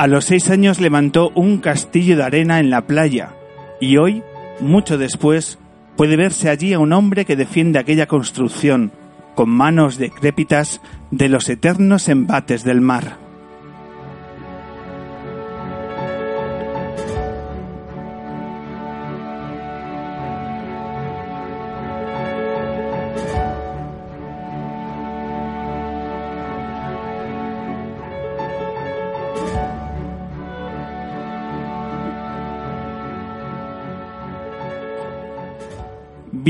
A los seis años levantó un castillo de arena en la playa y hoy, mucho después, puede verse allí a un hombre que defiende aquella construcción con manos decrépitas de los eternos embates del mar.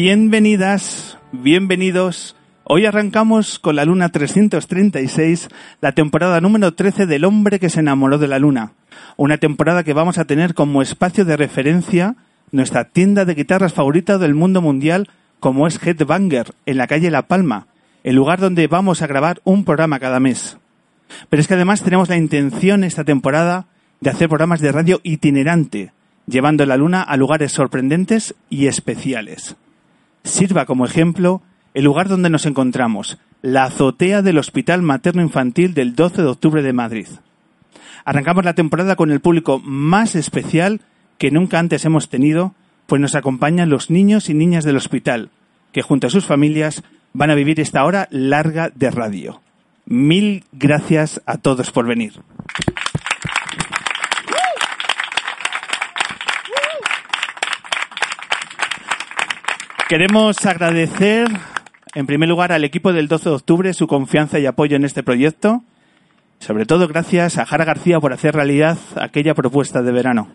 Bienvenidas, bienvenidos. Hoy arrancamos con la Luna 336, la temporada número 13 del hombre que se enamoró de la Luna. Una temporada que vamos a tener como espacio de referencia nuestra tienda de guitarras favorita del mundo mundial, como es Headbanger, en la calle La Palma, el lugar donde vamos a grabar un programa cada mes. Pero es que además tenemos la intención esta temporada de hacer programas de radio itinerante, llevando la Luna a lugares sorprendentes y especiales sirva como ejemplo el lugar donde nos encontramos, la azotea del Hospital Materno Infantil del 12 de octubre de Madrid. Arrancamos la temporada con el público más especial que nunca antes hemos tenido, pues nos acompañan los niños y niñas del hospital, que junto a sus familias van a vivir esta hora larga de radio. Mil gracias a todos por venir. Queremos agradecer, en primer lugar, al equipo del 12 de octubre su confianza y apoyo en este proyecto. Sobre todo gracias a Jara García por hacer realidad aquella propuesta de verano.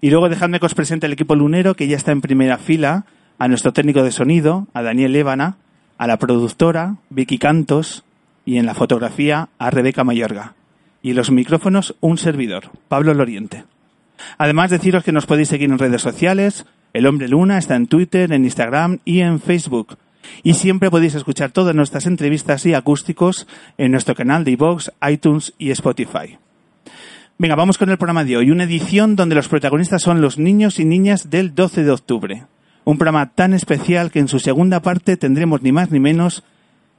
Y luego dejadme que os presente el equipo lunero que ya está en primera fila, a nuestro técnico de sonido, a Daniel Ébana, a la productora, Vicky Cantos, y en la fotografía, a Rebeca Mayorga. Y en los micrófonos, un servidor, Pablo Loriente. Además, deciros que nos podéis seguir en redes sociales, el Hombre Luna está en Twitter, en Instagram y en Facebook. Y siempre podéis escuchar todas nuestras entrevistas y acústicos en nuestro canal de iVoox, iTunes y Spotify. Venga, vamos con el programa de hoy, una edición donde los protagonistas son los niños y niñas del 12 de octubre. Un programa tan especial que en su segunda parte tendremos ni más ni menos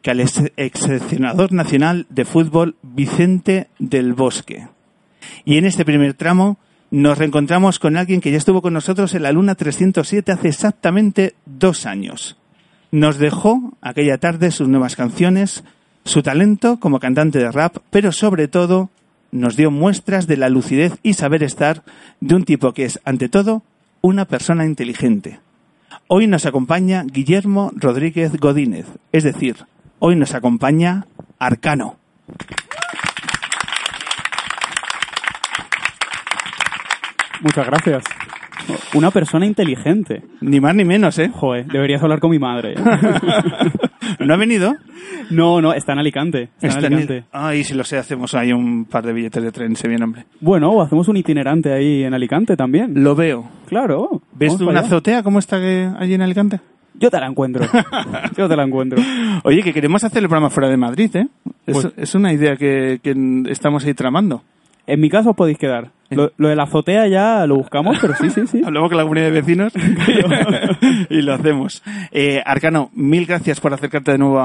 que al ex seleccionador nacional de fútbol Vicente del Bosque. Y en este primer tramo nos reencontramos con alguien que ya estuvo con nosotros en la Luna 307 hace exactamente dos años. Nos dejó aquella tarde sus nuevas canciones, su talento como cantante de rap, pero sobre todo nos dio muestras de la lucidez y saber estar de un tipo que es, ante todo, una persona inteligente. Hoy nos acompaña Guillermo Rodríguez Godínez, es decir, hoy nos acompaña Arcano. Muchas gracias. Una persona inteligente. Ni más ni menos, ¿eh? Joder, deberías hablar con mi madre. ¿eh? ¿No ha venido? No, no, está en Alicante. Está, en Alicante. Ay, si lo sé, hacemos ahí un par de billetes de tren, se bien, hombre. Bueno, o hacemos un itinerante ahí en Alicante también. Lo veo. Claro. ¿Ves tú una azotea cómo está allí en Alicante? Yo te la encuentro. Yo te la encuentro. Oye, que queremos hacer el programa fuera de Madrid, ¿eh? Es, pues es una idea que, que estamos ahí tramando. En mi caso os podéis quedar. Lo, de la azotea ya lo buscamos, pero sí, sí, sí. Hablamos con la comunidad de vecinos y lo hacemos. Eh, Arcano, mil gracias por acercarte de nuevo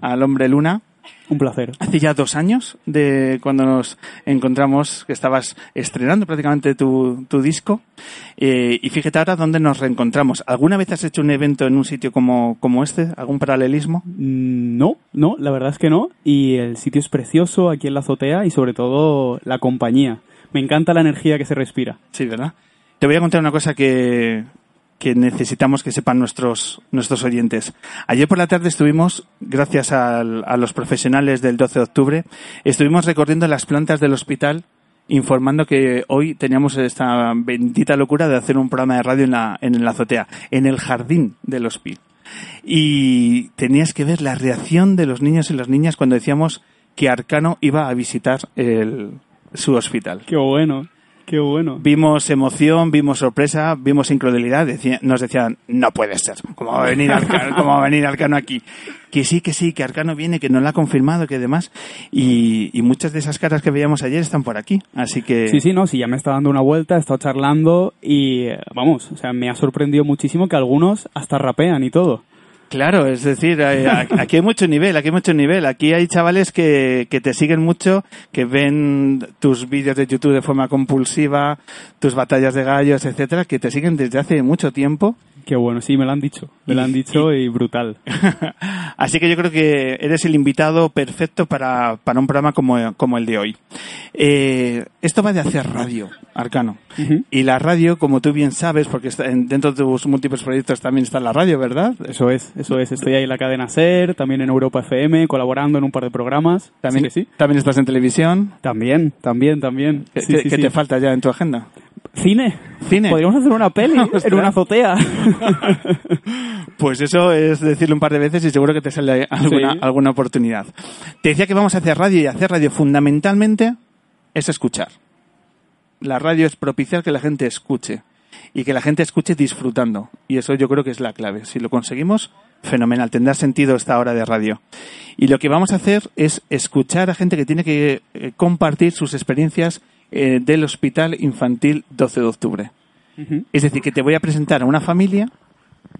al Hombre Luna. Un placer. Hace ya dos años de cuando nos encontramos, que estabas estrenando prácticamente tu, tu disco. Eh, y fíjate ahora dónde nos reencontramos. ¿Alguna vez has hecho un evento en un sitio como, como este? ¿Algún paralelismo? Mm, no, no, la verdad es que no. Y el sitio es precioso aquí en la azotea y sobre todo la compañía. Me encanta la energía que se respira. Sí, ¿verdad? Te voy a contar una cosa que, que necesitamos que sepan nuestros, nuestros oyentes. Ayer por la tarde estuvimos, gracias a los profesionales del 12 de octubre, estuvimos recorriendo las plantas del hospital informando que hoy teníamos esta bendita locura de hacer un programa de radio en la, en la azotea, en el jardín del hospital. Y tenías que ver la reacción de los niños y las niñas cuando decíamos que Arcano iba a visitar el, su hospital. Qué bueno, qué bueno. Vimos emoción, vimos sorpresa, vimos incredulidad. Decía- nos decían, no puede ser. ¿Cómo va a venir Arcano, cómo va a venir Arcano aquí? Que sí, que sí, que Arcano viene, que nos lo ha confirmado, que demás. Y, y muchas de esas caras que veíamos ayer están por aquí. Así que... Sí, sí, no, sí, ya me está dando una vuelta, he estado charlando y eh, vamos, o sea, me ha sorprendido muchísimo que algunos hasta rapean y todo. Claro, es decir, aquí hay mucho nivel, aquí hay mucho nivel. Aquí hay chavales que, que te siguen mucho, que ven tus vídeos de YouTube de forma compulsiva, tus batallas de gallos, etcétera, que te siguen desde hace mucho tiempo. Qué bueno, sí, me lo han dicho, me lo han dicho y brutal. Así que yo creo que eres el invitado perfecto para, para un programa como, como el de hoy. Eh, esto va de hacer radio, Arcano. Y la radio, como tú bien sabes, porque está en- dentro de tus múltiples proyectos también está la radio, ¿verdad? Eso es, eso es. Estoy ahí en la cadena SER, también en Europa FM, colaborando en un par de programas. También, sí. también estás en televisión. También, también, también. ¿Qué, Sí, qué- te falta ya en tu agenda? Cine. Cine. Podríamos hacer una peli Ostras. en una azotea. Pues eso es decirlo un par de veces y seguro que te sale alguna, Sí. alguna oportunidad. Te decía que vamos a hacer radio y hacer radio fundamentalmente es escuchar. La radio es propiciar que la gente escuche y que la gente escuche disfrutando. Y eso yo creo que es la clave. Si lo conseguimos, fenomenal. Tendrá sentido esta hora de radio. Y lo que vamos a hacer es escuchar a gente que tiene que eh, compartir sus experiencias eh, del Hospital Infantil 12 de Octubre. Es decir, que te voy a presentar a una familia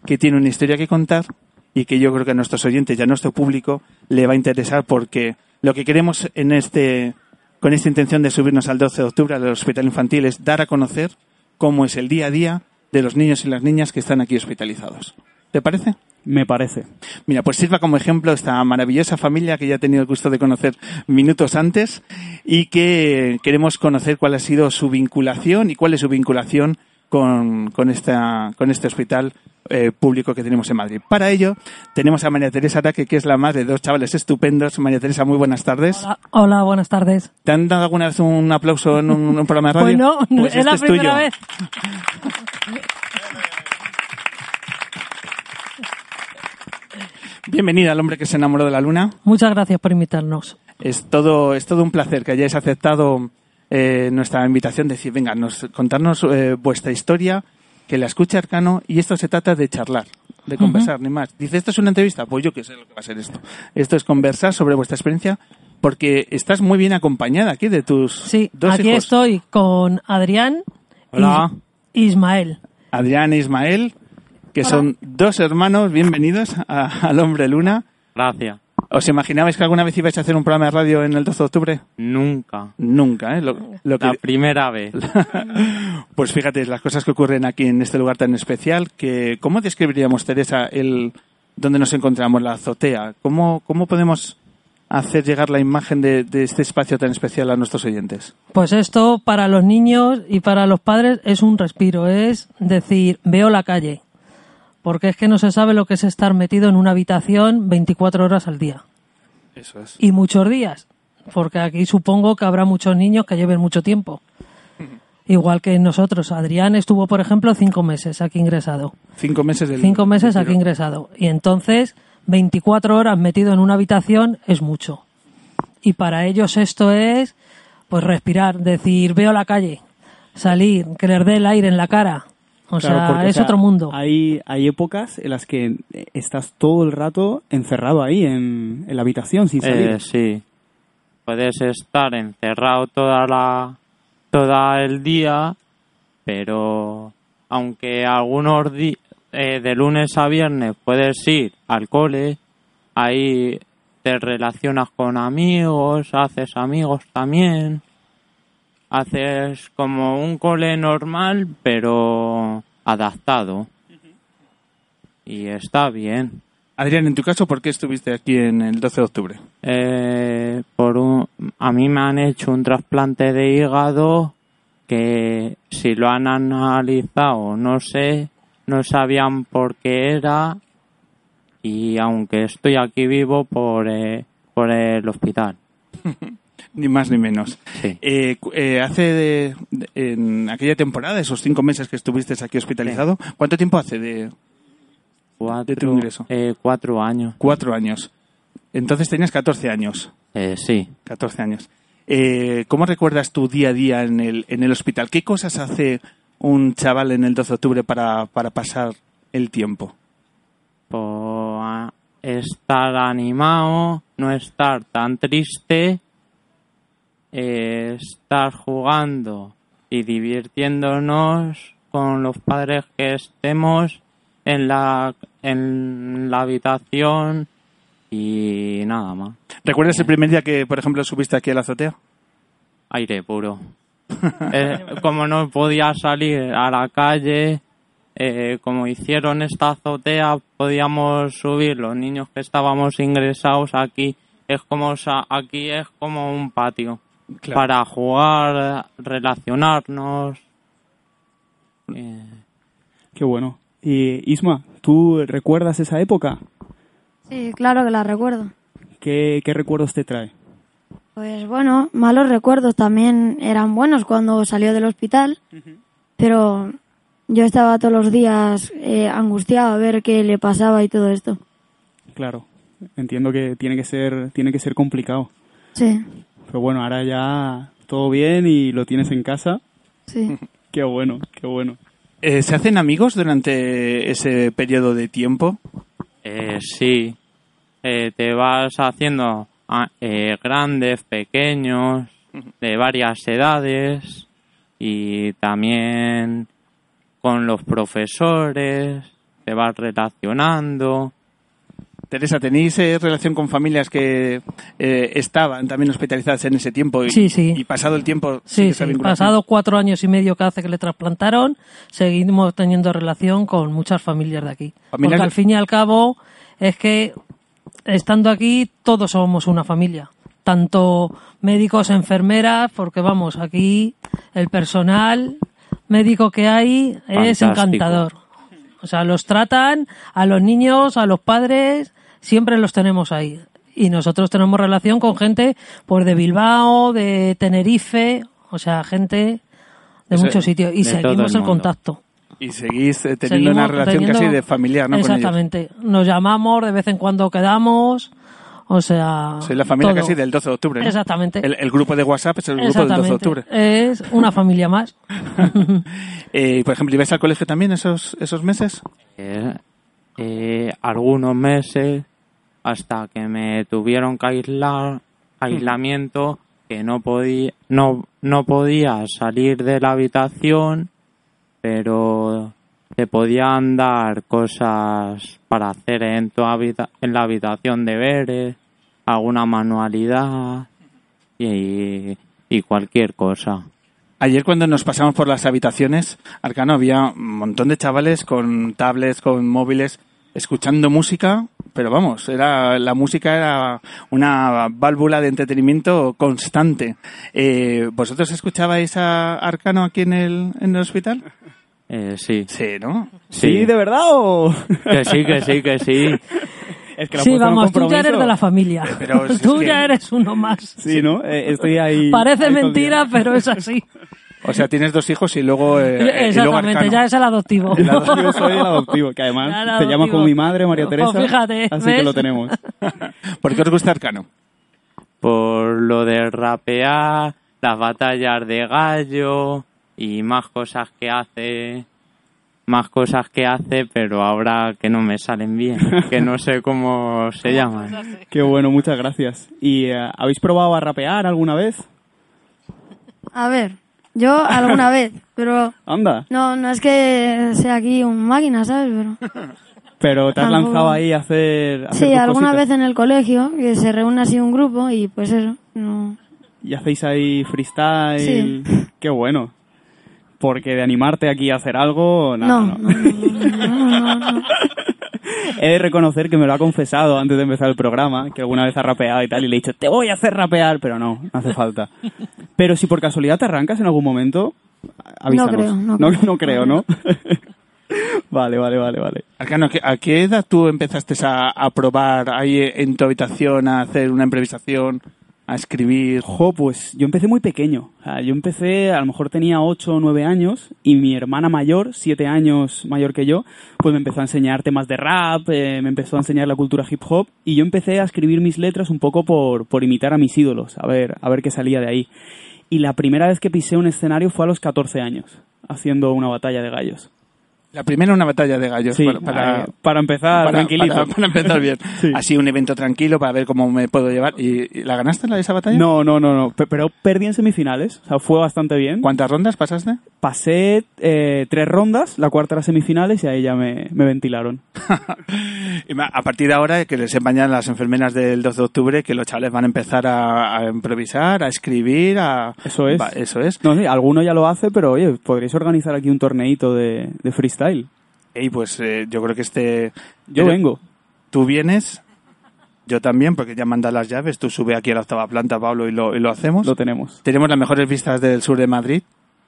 que tiene una historia que contar y que yo creo que a nuestros oyentes y a nuestro público le va a interesar porque lo que queremos en este, con esta intención de subirnos al 12 de octubre al hospital infantil es dar a conocer cómo es el día a día de los niños y las niñas que están aquí hospitalizados. ¿Te parece? Me parece. Mira, pues sirva como ejemplo esta maravillosa familia que ya he tenido el gusto de conocer minutos antes y que queremos conocer cuál ha sido su vinculación y cuál es su vinculación con, con, esta, con este hospital eh, público que tenemos en Madrid. Para ello, tenemos a María Teresa Araque, que es la madre de dos chavales estupendos. María Teresa, muy buenas tardes. Hola, hola, buenas tardes. ¿Te han dado alguna vez un aplauso en un, un programa de radio? Bueno, Pues es la este primera tuyo. vez. Bienvenida al hombre que se enamoró de la luna. Muchas gracias por invitarnos. Es todo, es todo un placer que hayáis aceptado eh, nuestra invitación de decir, venga, nos, contarnos eh, vuestra historia, que la escuche Arcano, y esto se trata de charlar, de conversar, ni más. Dice, ¿esto es una entrevista? Pues yo qué sé lo que va a ser esto. Esto es conversar sobre vuestra experiencia, porque estás muy bien acompañada aquí de tus Sí, dos aquí hijos. estoy con Adrián Hola. y Ismael. Adrián e Ismael, que Hola. son dos hermanos, bienvenidos a- al Hombre Luna. Gracias. ¿Os imaginabais que alguna vez ibais a hacer un programa de radio en el 12 de octubre? Nunca. Nunca, ¿eh? Lo, lo que- La primera vez. Pues fíjate, las cosas que ocurren aquí en este lugar tan especial, que ¿cómo describiríamos, Teresa, el donde nos encontramos, la azotea? ¿Cómo, cómo podemos hacer llegar la imagen de, de este espacio tan especial a nuestros oyentes? Pues esto para los niños y para los padres es un respiro, es decir, veo la calle. Porque es que no se sabe lo que es estar metido en una habitación 24 horas al día. Eso es. Y muchos días. Porque aquí supongo que habrá muchos niños que lleven mucho tiempo. Igual que nosotros. Adrián estuvo, por ejemplo, cinco meses aquí ingresado. Cinco meses del... Cinco meses aquí ingresado. Y entonces, 24 horas metido en una habitación es mucho. Y para ellos esto es, pues respirar, decir, veo la calle, salir, que les dé el aire en la cara. O Claro, sea, porque, o es sea, otro mundo. Hay, hay épocas en las que eh, estás todo el rato encerrado ahí en, en la habitación sin salir. Eh, sí. Puedes estar encerrado toda la toda el día, pero aunque algunos días de lunes a viernes puedes ir al cole, ahí te relacionas con amigos, haces amigos también, haces como un cole normal, pero adaptado. Y está bien. Adrián, en tu caso, ¿por qué estuviste aquí en el 12 de octubre? Eh, por un, a mí me han hecho un trasplante de hígado ¿Qué que si lo han analizado, no sé, no sabían por qué era y aunque estoy aquí vivo por, eh, por el hospital. Ni más ni menos. Sí. Eh, eh, hace de, de- en aquella temporada, esos cinco meses que estuviste aquí hospitalizado, ¿cuánto tiempo hace de Cuatro, ingreso? eh, cuatro años. cuatro años? Entonces tenías 14 años. Sí. 14 años. ¿Cómo recuerdas tu día a día en el, en el hospital? ¿Qué cosas hace un chaval en el 12 de octubre para, para pasar el tiempo? Por ah, estar animado, no estar tan triste, eh, estar jugando y divirtiéndonos con los padres que estemos en la, en la habitación y nada más. ¿Recuerdas el primer día que, por ejemplo, subiste aquí a la azotea? Aire puro. Eh, como no podía salir a la calle, eh, como hicieron esta azotea, podíamos subir los niños que estábamos ingresados aquí. Es como aquí es como un patio Claro. para jugar, relacionarnos. Eh, Qué bueno. Y Isma, ¿tú recuerdas esa época? Sí, claro que la recuerdo. ¿Qué, qué recuerdos te trae? Pues bueno, malos recuerdos también eran buenos cuando salió del hospital, pero yo estaba todos los días eh, angustiado a ver qué le pasaba y todo esto. Claro, entiendo que tiene que ser, tiene que ser complicado. Sí, Pero bueno, ahora ya todo bien y lo tienes en casa. sí. Qué bueno, qué bueno. Eh, ¿Se hacen amigos durante ese periodo de tiempo? Eh, sí, Eh, te vas haciendo ah, eh, grandes, pequeños, de varias edades y también con los profesores, te vas relacionando. Teresa, ¿tenéis eh, relación con familias que eh, estaban también hospitalizadas en ese tiempo? Y, Sí, sí. Y pasado el tiempo, Sí? Pasado cuatro años y medio que hace que le trasplantaron, seguimos teniendo relación con muchas familias de aquí. Familias Porque al fin y al cabo es que estando aquí todos somos una familia. Tanto médicos, enfermeras, porque vamos, aquí el personal médico que hay es Fantástico. encantador. O sea, los tratan a los niños, a los padres, siempre los tenemos ahí. Y nosotros tenemos relación con gente pues de Bilbao, de Tenerife, o sea, gente de Eso- muchos sitios. Y seguimos el contacto. Y seguís eh, teniendo una relación teniendo- casi de familiar, ¿no? Con ellos. Exactamente. Nos llamamos, de vez en cuando quedamos. O sea. Soy la familia todo. casi del 12 de octubre. ¿no? Exactamente. El, el grupo de WhatsApp es el grupo del 12 de octubre. Es una familia más. Eh, por ejemplo, ¿ibais al colegio también esos, esos meses? Eh, eh, algunos meses hasta que me tuvieron que aislar, aislamiento, que no podía, no, no podía salir de la habitación, pero te podían dar cosas para hacer en tu habita en la habitación deberes, alguna manualidad y, y cualquier cosa. Ayer cuando nos pasamos por las habitaciones, Arcano, había un montón de chavales con tablets, con móviles, escuchando música, pero vamos, era la música era una válvula de entretenimiento constante. Eh, ¿Vosotros escuchabais a Arcano aquí en el, en el hospital? Eh, sí. Sí, ¿no? ¿Sí, de verdad o...? Que sí, que sí, que sí. es que Sí, vamos, tú ya eres de la familia. Pero si es tú que- ya eres uno más. Sí, ¿no? Eh, estoy ahí... Parece ahí mentira, pero es así. O sea, tienes dos hijos y luego, eh, y luego Exactamente, ya es el adoptivo. El adoptivo, soy el adoptivo, que además el te llama adoptivo. como mi madre, María Pues Teresa. fíjate, así que ¿ves? lo tenemos. ¿Por qué os gusta Arcano? por lo de rapear, las batallas de gallo y más cosas que hace, más cosas que hace, pero ahora que no me salen bien, que no sé cómo se llaman. Qué bueno, muchas gracias. ¿Y eh, habéis probado a rapear alguna vez? A ver, yo alguna vez, pero Anda. no, no es que sea aquí un máquina, ¿sabes? Pero Pero te has lanzado ahí a hacer... a hacer sí, alguna cositas. vez en el colegio, que se reúne así un grupo y pues eso, no. Y hacéis ahí freestyle. Sí. Qué bueno. Porque de animarte aquí a hacer algo, nada, No, no. no, no, no, no, no. He de reconocer que me lo ha confesado antes de empezar el programa, que alguna vez ha rapeado y tal, y le he dicho, te voy a hacer rapear, pero no, no hace falta. Pero si por casualidad te arrancas en algún momento, Avísanos. No creo, no no, creo. no creo, ¿no? vale, vale, vale, vale. Arcano, ¿qué- ¿a qué edad tú empezaste a, a probar ahí en tu habitación a hacer una improvisación, a escribir? Jo, pues yo empecé muy pequeño. O sea, yo empecé, a lo mejor tenía 8 o 9 años y mi hermana mayor, 7 años mayor que yo, pues me empezó a enseñar temas de rap, eh, me empezó a enseñar la cultura hip hop y yo empecé a escribir mis letras un poco por, por imitar a mis ídolos, a ver, a ver qué salía de ahí. Y la primera vez que pisé un escenario fue a los 14 años, haciendo una batalla de gallos. La primera una batalla de gallos Sí, para, para, eh, para empezar para- tranquilito. para- para empezar bien. Sí. Así un evento tranquilo para ver cómo me puedo llevar. ¿Y, y la ganaste la esa batalla? No, no, no, no, pe- pero perdí en semifinales, o sea, fue bastante bien. ¿Cuántas rondas pasaste? Pasé eh, tres rondas, la cuarta era semifinales y ahí ya me, me ventilaron. A partir de ahora, que les ya las enfermeras del 12 de octubre que los chavales van a empezar a, a improvisar, a escribir, a... Eso es. Va, eso es. No alguno ya lo hace, pero oye, podréis organizar aquí un torneito de, de freestyle. Y pues eh, yo creo que este... Yo pero vengo. Tú vienes, yo también, porque ya manda las llaves, tú sube aquí a la octava planta, Pablo, y lo, y lo hacemos. Lo tenemos. Tenemos las mejores vistas del sur de Madrid,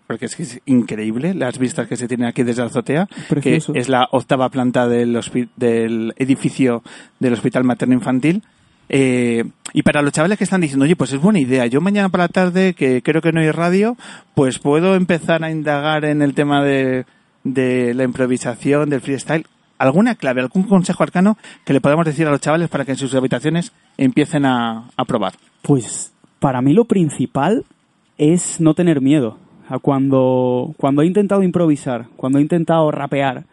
porque es que es increíble las vistas que se tienen aquí desde la azotea, Precioso. que es la octava planta del, del edificio del Hospital Materno Infantil. Eh, y para los chavales que están diciendo, oye, pues es buena idea, yo mañana por la tarde, que creo que no hay radio, pues puedo empezar a indagar en el tema de, de la improvisación, del freestyle. ¿Alguna clave, algún consejo arcano que le podamos decir a los chavales para que en sus habitaciones empiecen a, a probar? Pues para mí lo principal es no tener miedo. Sea, cuando, cuando he intentado improvisar, cuando he intentado rapear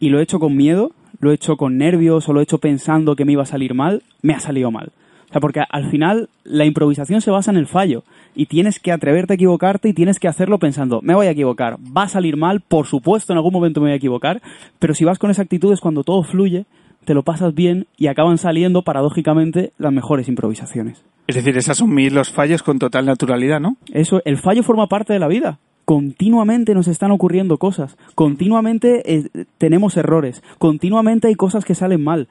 y lo he hecho con miedo, lo he hecho con nervios o lo he hecho pensando que me iba a salir mal, me ha salido mal. O sea, porque al final la improvisación se basa en el fallo y tienes que atreverte a equivocarte y tienes que hacerlo pensando, me voy a equivocar, va a salir mal, por supuesto en algún momento me voy a equivocar, pero si vas con esa actitud es cuando todo fluye, te lo pasas bien y acaban saliendo paradójicamente las mejores improvisaciones. Es decir, es asumir los fallos con total naturalidad, ¿no? Eso, el fallo forma parte de la vida. Continuamente nos están ocurriendo cosas, continuamente eh, tenemos errores, continuamente hay cosas que salen mal.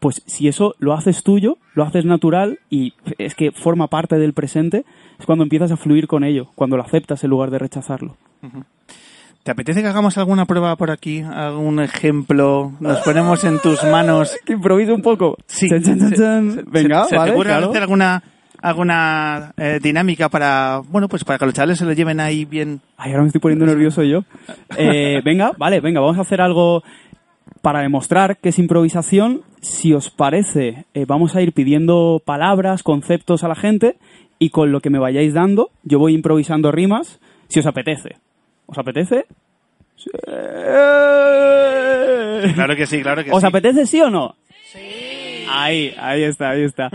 Pues si eso lo haces tuyo, lo haces natural y es que forma parte del presente, es cuando empiezas a fluir con ello, cuando lo aceptas en lugar de rechazarlo. ¿Te apetece que hagamos alguna prueba por aquí? ¿Algún ejemplo? ¿Nos ponemos en tus manos? Que un poco. Sí. Chan, chan, chan. ¿Se- Venga, ¿Se, se vale, te ocurre claro. hacer alguna, alguna eh, dinámica para, bueno, pues para que los chavales se lo lleven ahí bien? Ay, ahora me estoy poniendo nervioso yo. Eh, venga, vale, venga, vamos a hacer algo para demostrar que es improvisación. Si os parece, eh, vamos a ir pidiendo palabras, conceptos a la gente y con lo que me vayáis dando, yo voy improvisando rimas, si os apetece. ¿Os apetece? Sí. Claro que sí, claro que ¿Os sí. apetece sí o no? Sí. Ahí, ahí está, ahí está.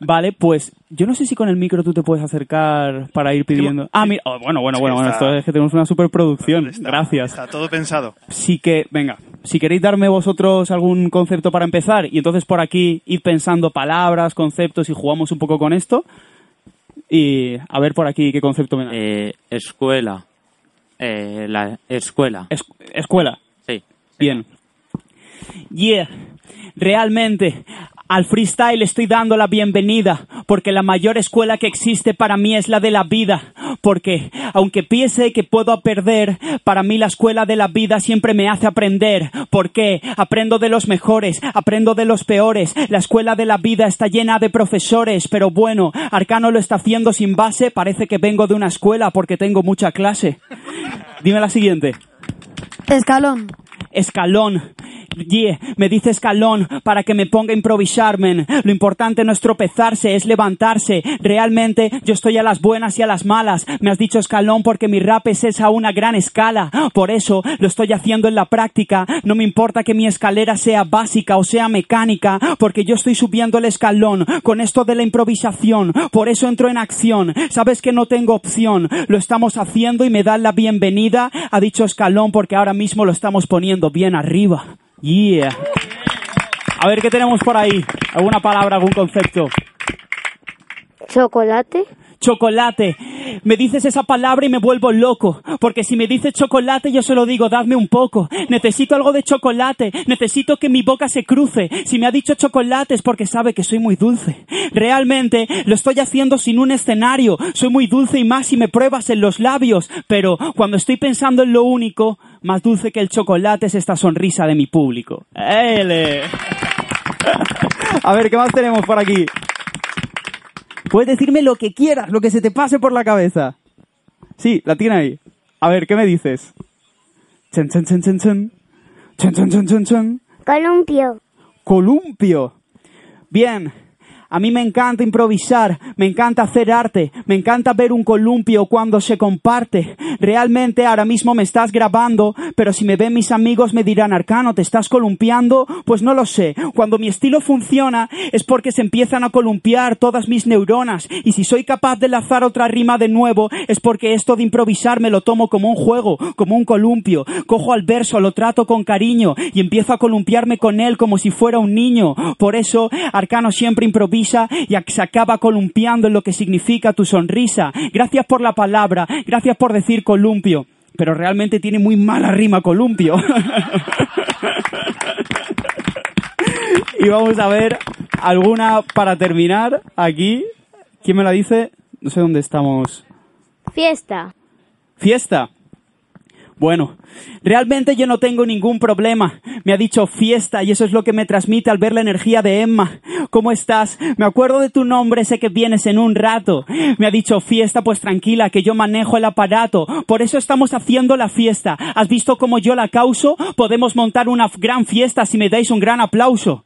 Vale, pues yo no sé si con el micro tú te puedes acercar para ir pidiendo. Ah, mira, oh, bueno, bueno, bueno, bueno, está- esto es que tenemos una superproducción. Está- Gracias. Está todo pensado. Sí que, venga, si queréis darme vosotros algún concepto para empezar y entonces por aquí id pensando palabras, conceptos y jugamos un poco con esto y a ver por aquí qué concepto me da. Eh, escuela. Eh, la escuela. Es- escuela. Sí. Bien. Yeah, realmente al freestyle estoy dando la bienvenida, porque la mayor escuela que existe para mí es la de la vida, porque aunque piense que puedo perder, para mí la escuela de la vida siempre me hace aprender, porque aprendo de los mejores, aprendo de los peores, la escuela de la vida está llena de profesores, pero bueno, Arcano lo está haciendo sin base, parece que vengo de una escuela porque tengo mucha clase. Dime la siguiente. Escalón. Escalón. Me dice escalón para que me ponga a improvisar, men. Lo importante no es tropezarse, es levantarse. Realmente yo estoy a las buenas y a las malas. Me has dicho escalón porque mi rap es esa a una gran escala. Por eso lo estoy haciendo en la práctica. No me importa que mi escalera sea básica o sea mecánica, porque yo estoy subiendo el escalón con esto de la improvisación. Por eso entro en acción. Sabes que no tengo opción. Lo estamos haciendo y me dan la bienvenida. Ha dicho escalón porque ahora mismo lo estamos poniendo bien arriba. Yeah. A ver qué tenemos por ahí. ¿Alguna palabra, algún concepto? Chocolate. chocolate. Me dices esa palabra y me vuelvo loco, porque si me dices chocolate yo se lo digo, dadme un poco. Necesito algo de chocolate, necesito que mi boca se cruce. Si me ha dicho chocolate es porque sabe que soy muy dulce. Realmente lo estoy haciendo sin un escenario, soy muy dulce y más si me pruebas en los labios, pero cuando estoy pensando en lo único, más dulce que el chocolate es esta sonrisa de mi público. ¡Ele! A ver, ¿qué más tenemos por aquí? Puedes decirme lo que quieras, lo que se te pase por la cabeza. Sí, la tiene ahí. A ver, ¿qué me dices? Chen, chen, chen, chen, chen. Chen, chen, chen, chen, chen. Columpio. Columpio. Bien. A mí me encanta improvisar, me encanta hacer arte, me encanta ver un columpio cuando se comparte. Realmente ahora mismo me estás grabando, pero si me ven mis amigos me dirán, Arcano, ¿te estás columpiando? Pues no lo sé. Cuando mi estilo funciona es porque se empiezan a columpiar todas mis neuronas. Y si soy capaz de lanzar otra rima de nuevo es porque esto de improvisar me lo tomo como un juego, como un columpio. Cojo al verso, lo trato con cariño y empiezo a columpiarme con él como si fuera un niño. Por eso Arcano siempre improvisa y se acaba columpiando en lo que significa tu sonrisa. Gracias por la palabra, gracias por decir columpio, pero realmente tiene muy mala rima columpio. y vamos a ver alguna para terminar aquí. ¿Quién me la dice? No sé dónde estamos. Fiesta. Fiesta. Bueno, realmente yo no tengo ningún problema. Me ha dicho fiesta y eso es lo que me transmite al ver la energía de Emma. ¿Cómo estás? Me acuerdo de tu nombre, sé que vienes en un rato. Me ha dicho fiesta, pues tranquila, que yo manejo el aparato. Por eso estamos haciendo la fiesta. ¿Has visto cómo yo la causo? Podemos montar una gran fiesta si me dais un gran aplauso.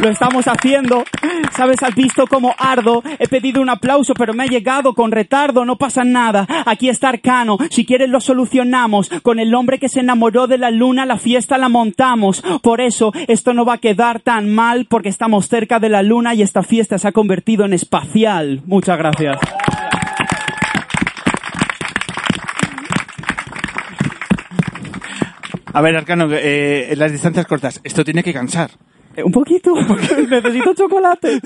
Lo estamos haciendo. ¿Sabes? Has visto cómo ardo. He pedido un aplauso, pero me ha llegado con retardo. No pasa nada. Aquí está Arcano. Si quieres lo solucionamos. Con el hombre que se enamoró de la luna, la fiesta la montamos. Por eso, esto no va a quedar tan mal porque estamos cerca de la luna y esta fiesta se ha convertido en espacial. Muchas gracias. A ver, Arcano, eh, las distancias cortas. Esto tiene que cansar. Eh, Un poquito, porque necesito chocolate.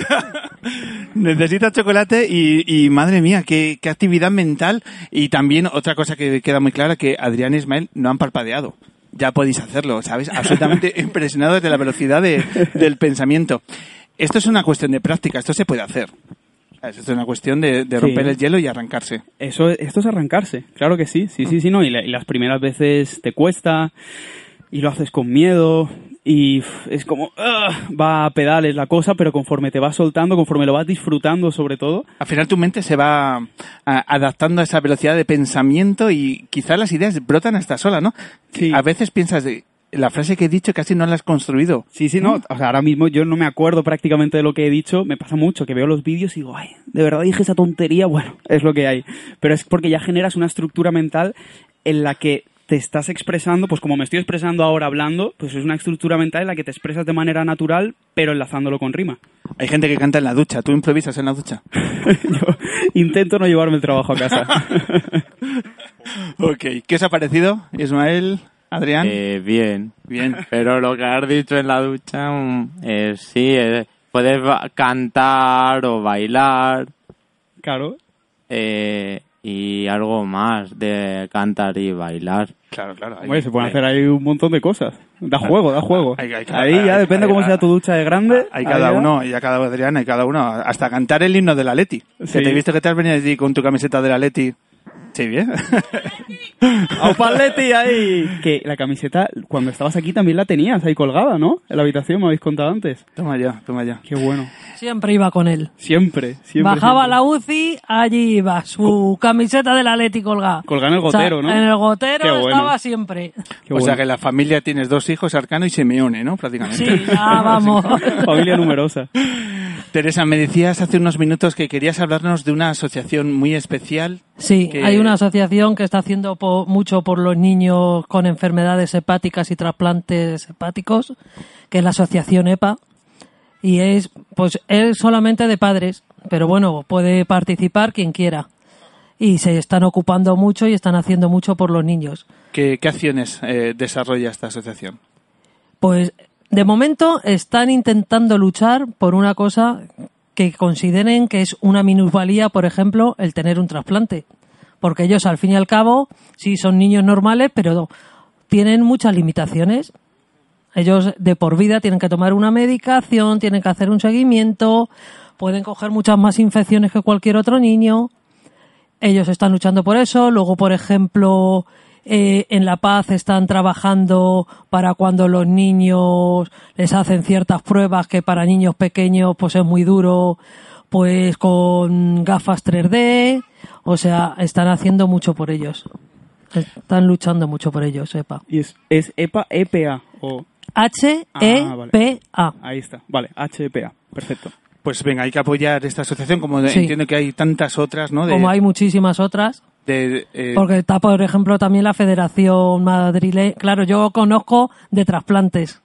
Necesitas chocolate y, y, madre mía, qué, qué actividad mental. Y también otra cosa que queda muy clara, que Adrián y Ismael no han parpadeado. Ya podéis hacerlo, ¿sabes? Absolutamente impresionados de la velocidad de- del pensamiento. Esto es una cuestión de práctica, esto se puede hacer. Esto es una cuestión de, de Sí. romper el hielo y arrancarse. Eso, esto es arrancarse, claro que sí, sí, sí, sí, no, y, la- y las primeras veces te cuesta, y lo haces con miedo, y es como, va a pedales la cosa, pero conforme te vas soltando, conforme lo vas disfrutando sobre todo, Al final tu mente se va adaptando a esa velocidad de pensamiento y quizás las ideas brotan hasta sola, ¿no? Sí. A veces piensas de la frase que he dicho casi no la has construido. Sí, sí, no. O sea, ahora mismo yo no me acuerdo prácticamente de lo que he dicho. Me pasa mucho que veo los vídeos y digo, ay, de verdad dije esa tontería. Bueno, es lo que hay. Pero es porque ya generas una estructura mental en la que te estás expresando, pues como me estoy expresando ahora hablando, pues es una estructura mental en la que te expresas de manera natural, pero enlazándolo con rima. Hay gente que canta en la ducha, tú improvisas en la ducha. Yo intento no llevarme el trabajo a casa. ok, ¿qué os ha parecido, Ismael, Adrián? Eh, bien. Bien. Pero lo que has dicho en la ducha, mm, eh, sí, eh, puedes cantar o bailar claro. eh, y algo más de cantar y bailar. Claro, claro. hay- Hombre, se pueden hay- hacer ahí un montón de cosas. Da juego, da juego. Hay- hay- Ahí ya hay- depende hay- cómo sea tu ducha de grande. Hay ahí cada uno, y a cada Adrián, hay cada uno. Hasta cantar el himno de la Leti. Sí. Que te he visto que te has venido allí con tu camiseta de la Leti. Sí, bien. ¡A Paletti ahí! Que la camiseta, cuando estabas aquí también la tenías ahí colgada, ¿no? En la habitación, me habéis contado antes. toma ya, toma ya. Qué bueno. Siempre iba con él. Siempre, siempre. Bajaba siempre. la UCI, allí iba, su camiseta del Atleti colgada. Colgada en el gotero, O sea, ¿no? En el gotero Qué bueno. estaba siempre. Qué o sea que en la familia tienes dos hijos, Arcano y Simeone, ¿no? Prácticamente. Sí, ya vamos. Familia numerosa. Teresa, me decías hace unos minutos que querías hablarnos de una asociación muy especial. Sí, que- hay una asociación que está haciendo po- mucho por los niños con enfermedades hepáticas y trasplantes hepáticos, que es la asociación EPA. Y es, pues, es solamente de padres, pero bueno, puede participar quien quiera. Y se están ocupando mucho y están haciendo mucho por los niños. ¿Qué, qué acciones eh, desarrolla esta asociación? Pues de momento están intentando luchar por una cosa que consideren que es una minusvalía, por ejemplo, el tener un trasplante. Porque ellos, al fin y al cabo, sí son niños normales, pero tienen muchas limitaciones. Ellos de por vida tienen que tomar una medicación, tienen que hacer un seguimiento, pueden coger muchas más infecciones que cualquier otro niño. Ellos están luchando por eso. Luego, por ejemplo, eh, en La Paz están trabajando para cuando los niños les hacen ciertas pruebas que para niños pequeños pues es muy duro, pues con gafas 3D. O sea, están haciendo mucho por ellos. Están luchando mucho por ellos, EPA. ¿Y es, es EPA, EPA o...? H-E-P-A. Ahí está, vale, HEPA, perfecto. Pues venga, hay que apoyar esta asociación, como Sí. entiendo que hay tantas otras, ¿no? De, Como hay muchísimas otras. de, eh, Porque está, por ejemplo, también la Federación Madrileña. Claro, yo conozco de trasplantes.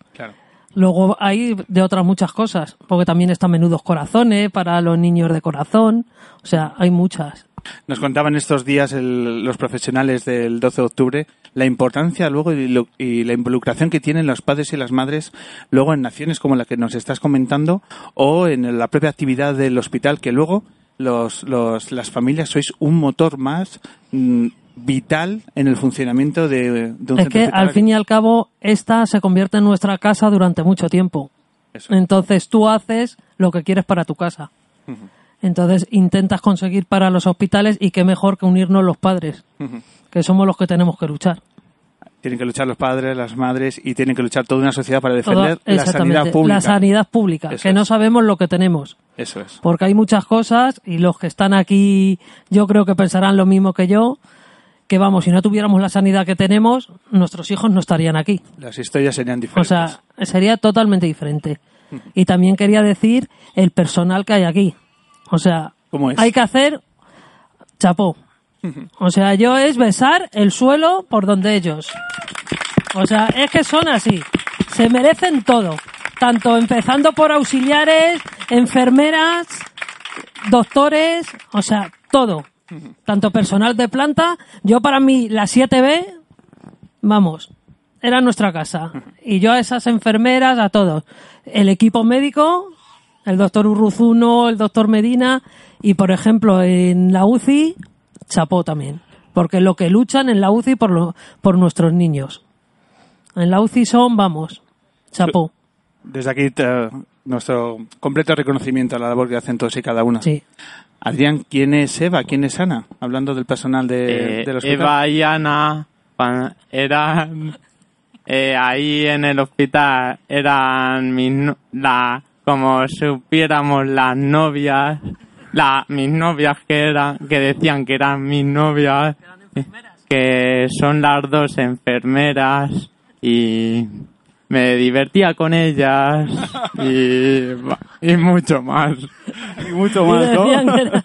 Luego hay de otras muchas cosas, porque también están menudos corazones para los niños de corazón. O sea, hay muchas. Nos contaban estos días el- los profesionales del 12 de octubre la importancia luego y, lo- y la involucración que tienen los padres y las madres luego en naciones como la que nos estás comentando o en la propia actividad del hospital que luego los, los- las familias sois un motor más mm, vital en el funcionamiento de, de un Es que al fin y al cabo, esta se convierte en nuestra casa durante mucho tiempo. Eso. Entonces tú haces lo que quieres para tu casa. Entonces intentas conseguir para los hospitales y qué mejor que unirnos los padres, que somos los que tenemos que luchar. Tienen que luchar los padres, las madres y tienen que luchar toda una sociedad para Toda- defender la sanidad pública. La sanidad pública, Eso que no sabemos lo que tenemos. Eso es. Porque hay muchas cosas y los que están aquí yo creo que pensarán lo mismo que yo, que vamos, si no tuviéramos la sanidad que tenemos, nuestros hijos no estarían aquí. Las historias serían O diferentes. sea, sería totalmente diferente. Y también quería decir el personal que hay aquí. O sea, ¿Cómo es? hay que hacer chapó. O sea, yo es besar el suelo por donde ellos. O sea, es que son así. Se merecen todo. Tanto empezando por auxiliares, enfermeras, doctores, o sea, todo. Tanto personal de planta. Yo para mí, la 7B, vamos, era nuestra casa. Y yo a esas enfermeras, a todos. El equipo médico, el doctor Urruzuno, el doctor Medina, y por ejemplo en la UCI, chapó también. Porque lo que luchan en la UCI por, lo- por nuestros niños. En la UCI son, vamos, chapó. Desde aquí te- nuestro completo reconocimiento a la labor que hacen todos y cada uno. Sí. Adrián, ¿quién es Eva? ¿Quién es Ana? Hablando del personal de, Eh, del hospital. Eva y Ana eran eh, ahí en el hospital eran mis no- la como supiéramos las novias la mis novias que eran que decían que eran mis novias que son las dos enfermeras y me divertía con ellas y, y mucho más Y mucho más, ¿no?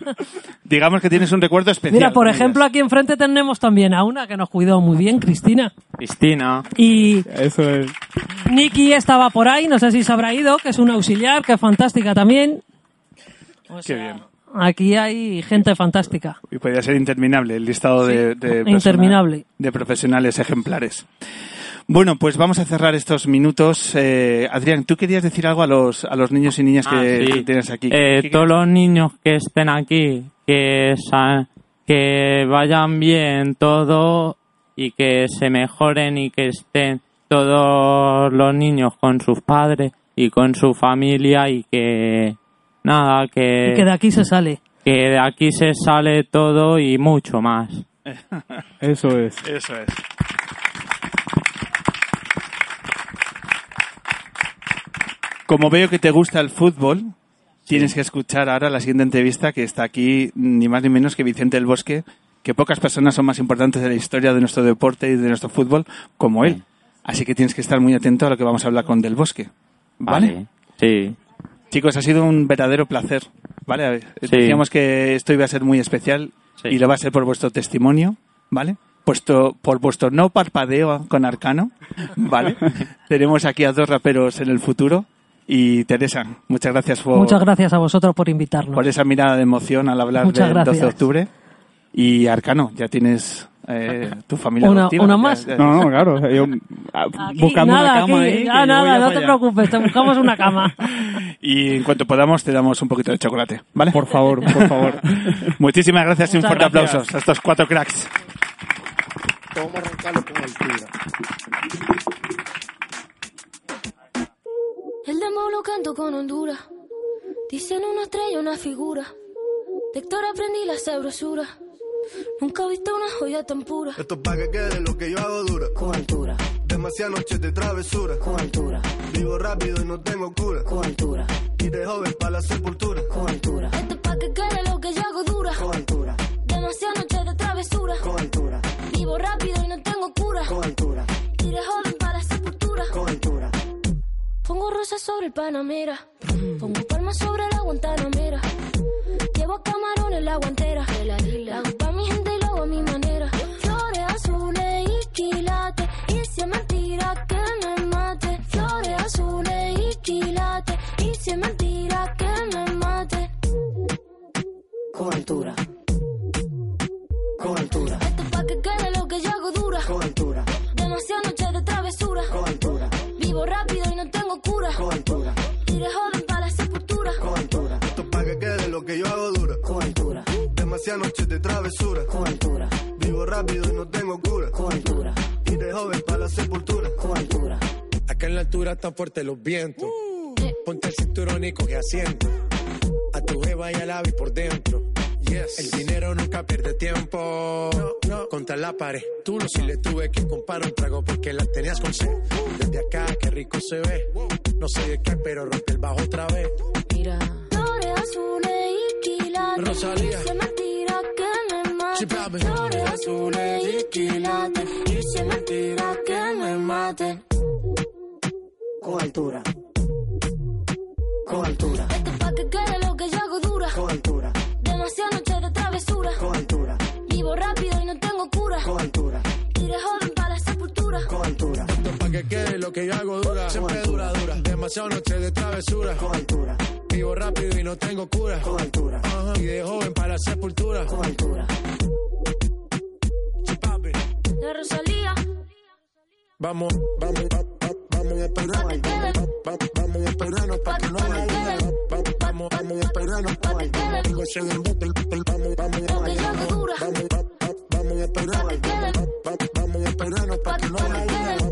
Digamos que tienes un recuerdo especial. Mira, por ejemplo, ellas. aquí enfrente tenemos también a una que nos cuidó muy bien, Cristina. Cristina Y Eso es. Nikki estaba por ahí, no sé si se habrá ido, que es una auxiliar, que es fantástica también. O Qué bien. Aquí hay gente fantástica. Y podría ser interminable el listado de, de personal- interminable. de profesionales ejemplares. Bueno, pues vamos a cerrar estos minutos. Eh, Adrián, tú querías decir algo a los, a los niños y niñas que, Ah, sí. que tienes aquí. Eh, ¿Qué- todos los niños que estén aquí, que, que vayan bien todo y que se mejoren y que estén todos los niños con sus padres y con su familia y que nada, que, Y que de aquí se sale. que de aquí se sale todo y mucho más. Eso es. Eso es. Como veo que te gusta el fútbol, tienes que escuchar ahora la siguiente entrevista que está aquí ni más ni menos que Vicente del Bosque, que pocas personas son más importantes de la historia de nuestro deporte y de nuestro fútbol como él. Así que tienes que estar muy atento a lo que vamos a hablar con Del Bosque. ¿Vale? Sí. Chicos, ha sido un verdadero placer. ¿Vale? Sí. Decíamos que esto iba a ser muy especial Sí. y lo va a ser por vuestro testimonio, ¿vale? Puesto, por vuestro no parpadeo con Arcano, ¿vale? Tenemos aquí a dos raperos en el futuro y Teresa, muchas gracias por, Muchas gracias a vosotros por invitarnos. por esa mirada de emoción al hablar Muchas del 12 de gracias. octubre. Y Arcano, ya tienes Eh, tu familia Una- adoptiva. una Ya- más. ya- No, no, claro. Yo, ah, Aquí, buscando nada, una cama aquí, ahí. ya voy nada, no te allá. preocupes, te buscamos una cama. Y en cuanto podamos, te damos un poquito de chocolate, ¿vale? Por favor, por favor. Muchísimas gracias y un Muchas fuerte gracias. aplauso a estos cuatro cracks. Vamos a arrancarlo con altura. Demo lo canto con Honduras. Dicen una estrella, una figura. De Héctor aprendí la sabrosura. Nunca he visto una joya tan pura. Esto es pa' que quede lo que yo hago dura. Con altura, Demasiadas noches de travesura. con altura, Vivo rápido y no tengo cura. con altura, Y de joven para la sepultura. con altura, Esto es pa' que quede lo que yo hago dura. con altura, Demasiadas noches de travesura. con altura, Vivo rápido y no tengo cura. con altura, Y de joven para la sepultura. con altura. Pongo rosas sobre el Panamera. Pongo palmas sobre la Guantanamera. Llevo camarones en la guantera. La hago pa' mi gente y lo hago a mi manera. Flores azules y quilates. Y si es mentira que me mate. Flores azules y quilates. Y si es mentira Demasiadas noches de travesura. con altura, Vivo rápido y no tengo cura. con altura, Y de joven para la sepultura. con altura. Acá en la altura están fuertes los vientos. Ponte el cinturón y coge asiento. A tu jeva y al ave por dentro. El dinero nunca pierde tiempo. No, contra la pared. Tú no si le tuve que comprar un trago porque la tenías con sed. Desde acá, qué rico se ve. No sé de qué, pero rompe el bajo otra vez. Mira. Flores azules y quilates. Rosalía. Que me mate. Flores azules y quilates. Y si es mentira que me mate. Con altura, con altura, Esto es pa' que quede lo que yo hago dura. con altura, Demasiadas noches de travesura. con altura, Vivo rápido y no tengo cura. con altura, de joven para la sepultura. con altura, que quede lo que yo hago dura. Siempre dura, dura. Demasiado noche de travesura. con altura, Vivo rápido y no tengo cura. con altura, Ajá. Y de joven para la sepultura. con altura. Sí, papi. De Rosalía. Vamos, vamos, va- va- vamos a Vamos a esperarnos pa' que no haya Vamos, vamos a esperarnos del bote, el- el- vamos, vamos, vamos, va- va- vamos a esperar. Pa' que quede. Va- va- Vamos a esperarnos pa' Pa' que que no haya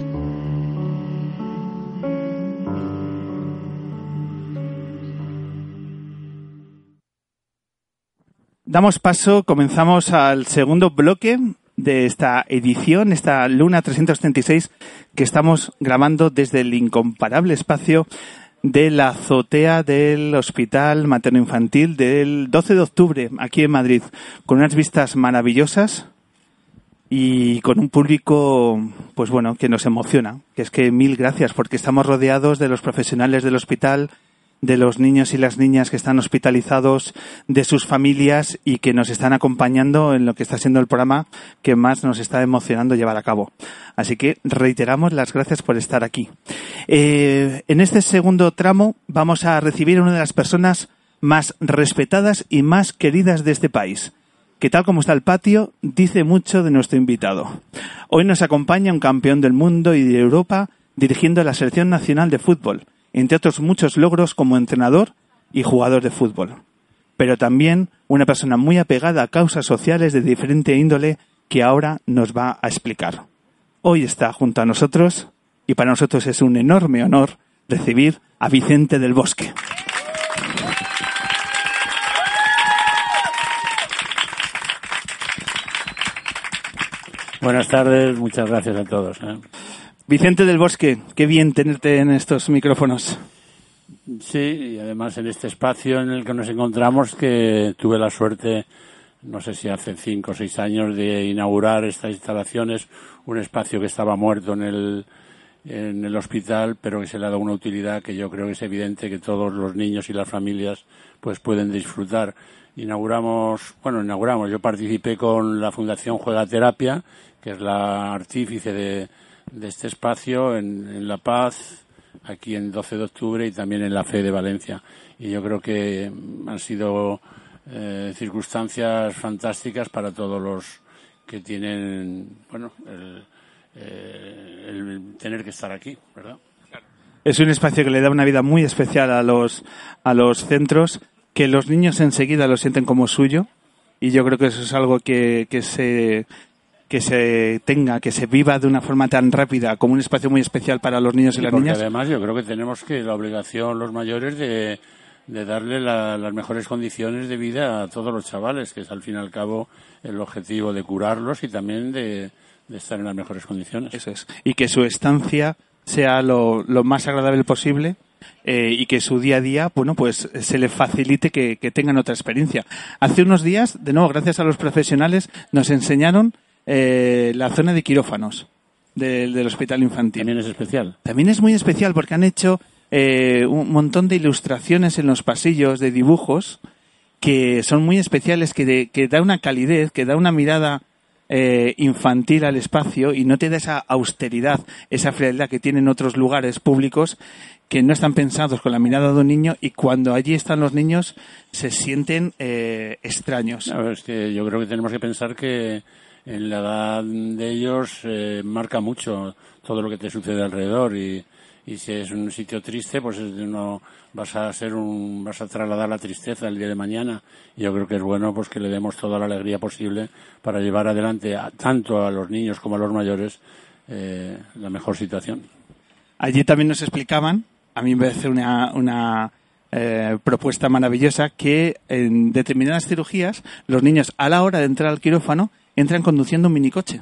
Damos paso, comenzamos al segundo bloque de esta edición, esta Luna 336, que estamos grabando desde el incomparable espacio de la azotea del Hospital Materno Infantil del 12 de octubre, aquí en Madrid, con unas vistas maravillosas y con un público, pues bueno, que nos emociona. Que es que mil gracias, porque estamos rodeados de los profesionales del hospital, de los niños y las niñas que están hospitalizados, de sus familias y que nos están acompañando en lo que está siendo el programa que más nos está emocionando llevar a cabo. Así que reiteramos las gracias por estar aquí. Eh, en este segundo tramo vamos a recibir a una de las personas más respetadas y más queridas de este país que tal como está el patio, dice mucho de nuestro invitado. Hoy nos acompaña un campeón del mundo y de Europa dirigiendo la selección nacional de fútbol, entre otros muchos logros como entrenador y jugador de fútbol. Pero también una persona muy apegada a causas sociales de diferente índole que ahora nos va a explicar. Hoy está junto a nosotros y para nosotros es un enorme honor recibir a Vicente del Bosque. Buenas tardes, muchas gracias a todos. ¿eh? Vicente del Bosque, qué bien tenerte en estos micrófonos. Sí, y además en este espacio en el que nos encontramos, que tuve la suerte, no sé si hace cinco o seis años, de inaugurar estas instalaciones, un espacio que estaba muerto en el, en el hospital, pero que se le ha dado una utilidad que yo creo que es evidente que todos los niños y las familias pues pueden disfrutar. Inauguramos, bueno, inauguramos, yo participé con la Fundación Juega Terapia, que es la artífice de, de este espacio en, en La Paz, aquí en 12 de octubre y también en la Fe de Valencia. Y yo creo que han sido eh, circunstancias fantásticas para todos los que tienen, bueno, el, eh, el tener que estar aquí, ¿verdad? Es un espacio que le da una vida muy especial a los, a los centros, que los niños enseguida lo sienten como suyo, y yo creo que eso es algo que, que se que se tenga, que se viva de una forma tan rápida como un espacio muy especial para los niños y las niñas. además yo creo que tenemos que la obligación los mayores de, de darle la- las mejores condiciones de vida a todos los chavales, que es al fin y al cabo el objetivo de curarlos y también de, de estar en las mejores condiciones. Eso es. Y que su estancia sea lo, lo más agradable posible eh, y que su día a día, bueno, pues se le facilite que, que tengan otra experiencia. Hace unos días, de nuevo, gracias a los profesionales, nos enseñaron eh, la zona de quirófanos del, del hospital infantil. También es especial. También es muy especial porque han hecho eh, un montón de ilustraciones en los pasillos, de dibujos, que son muy especiales, que, de- que da una calidez, que da una mirada eh, infantil al espacio y no te da esa austeridad, esa frialdad que tienen otros lugares públicos que no están pensados con la mirada de un niño y cuando allí están los niños se sienten eh, extraños. No, es que yo creo que tenemos que pensar que en la edad de ellos eh, marca mucho todo lo que te sucede alrededor y, y si es un sitio triste, pues uno, vas a ser un, vas a trasladar la tristeza el día de mañana. Y yo creo que es bueno pues que le demos toda la alegría posible para llevar adelante a- tanto a los niños como a los mayores eh, la mejor situación. Allí también nos explicaban, a mí me parece una, una eh, propuesta maravillosa, que en determinadas cirugías los niños a la hora de entrar al quirófano entran conduciendo un minicoche.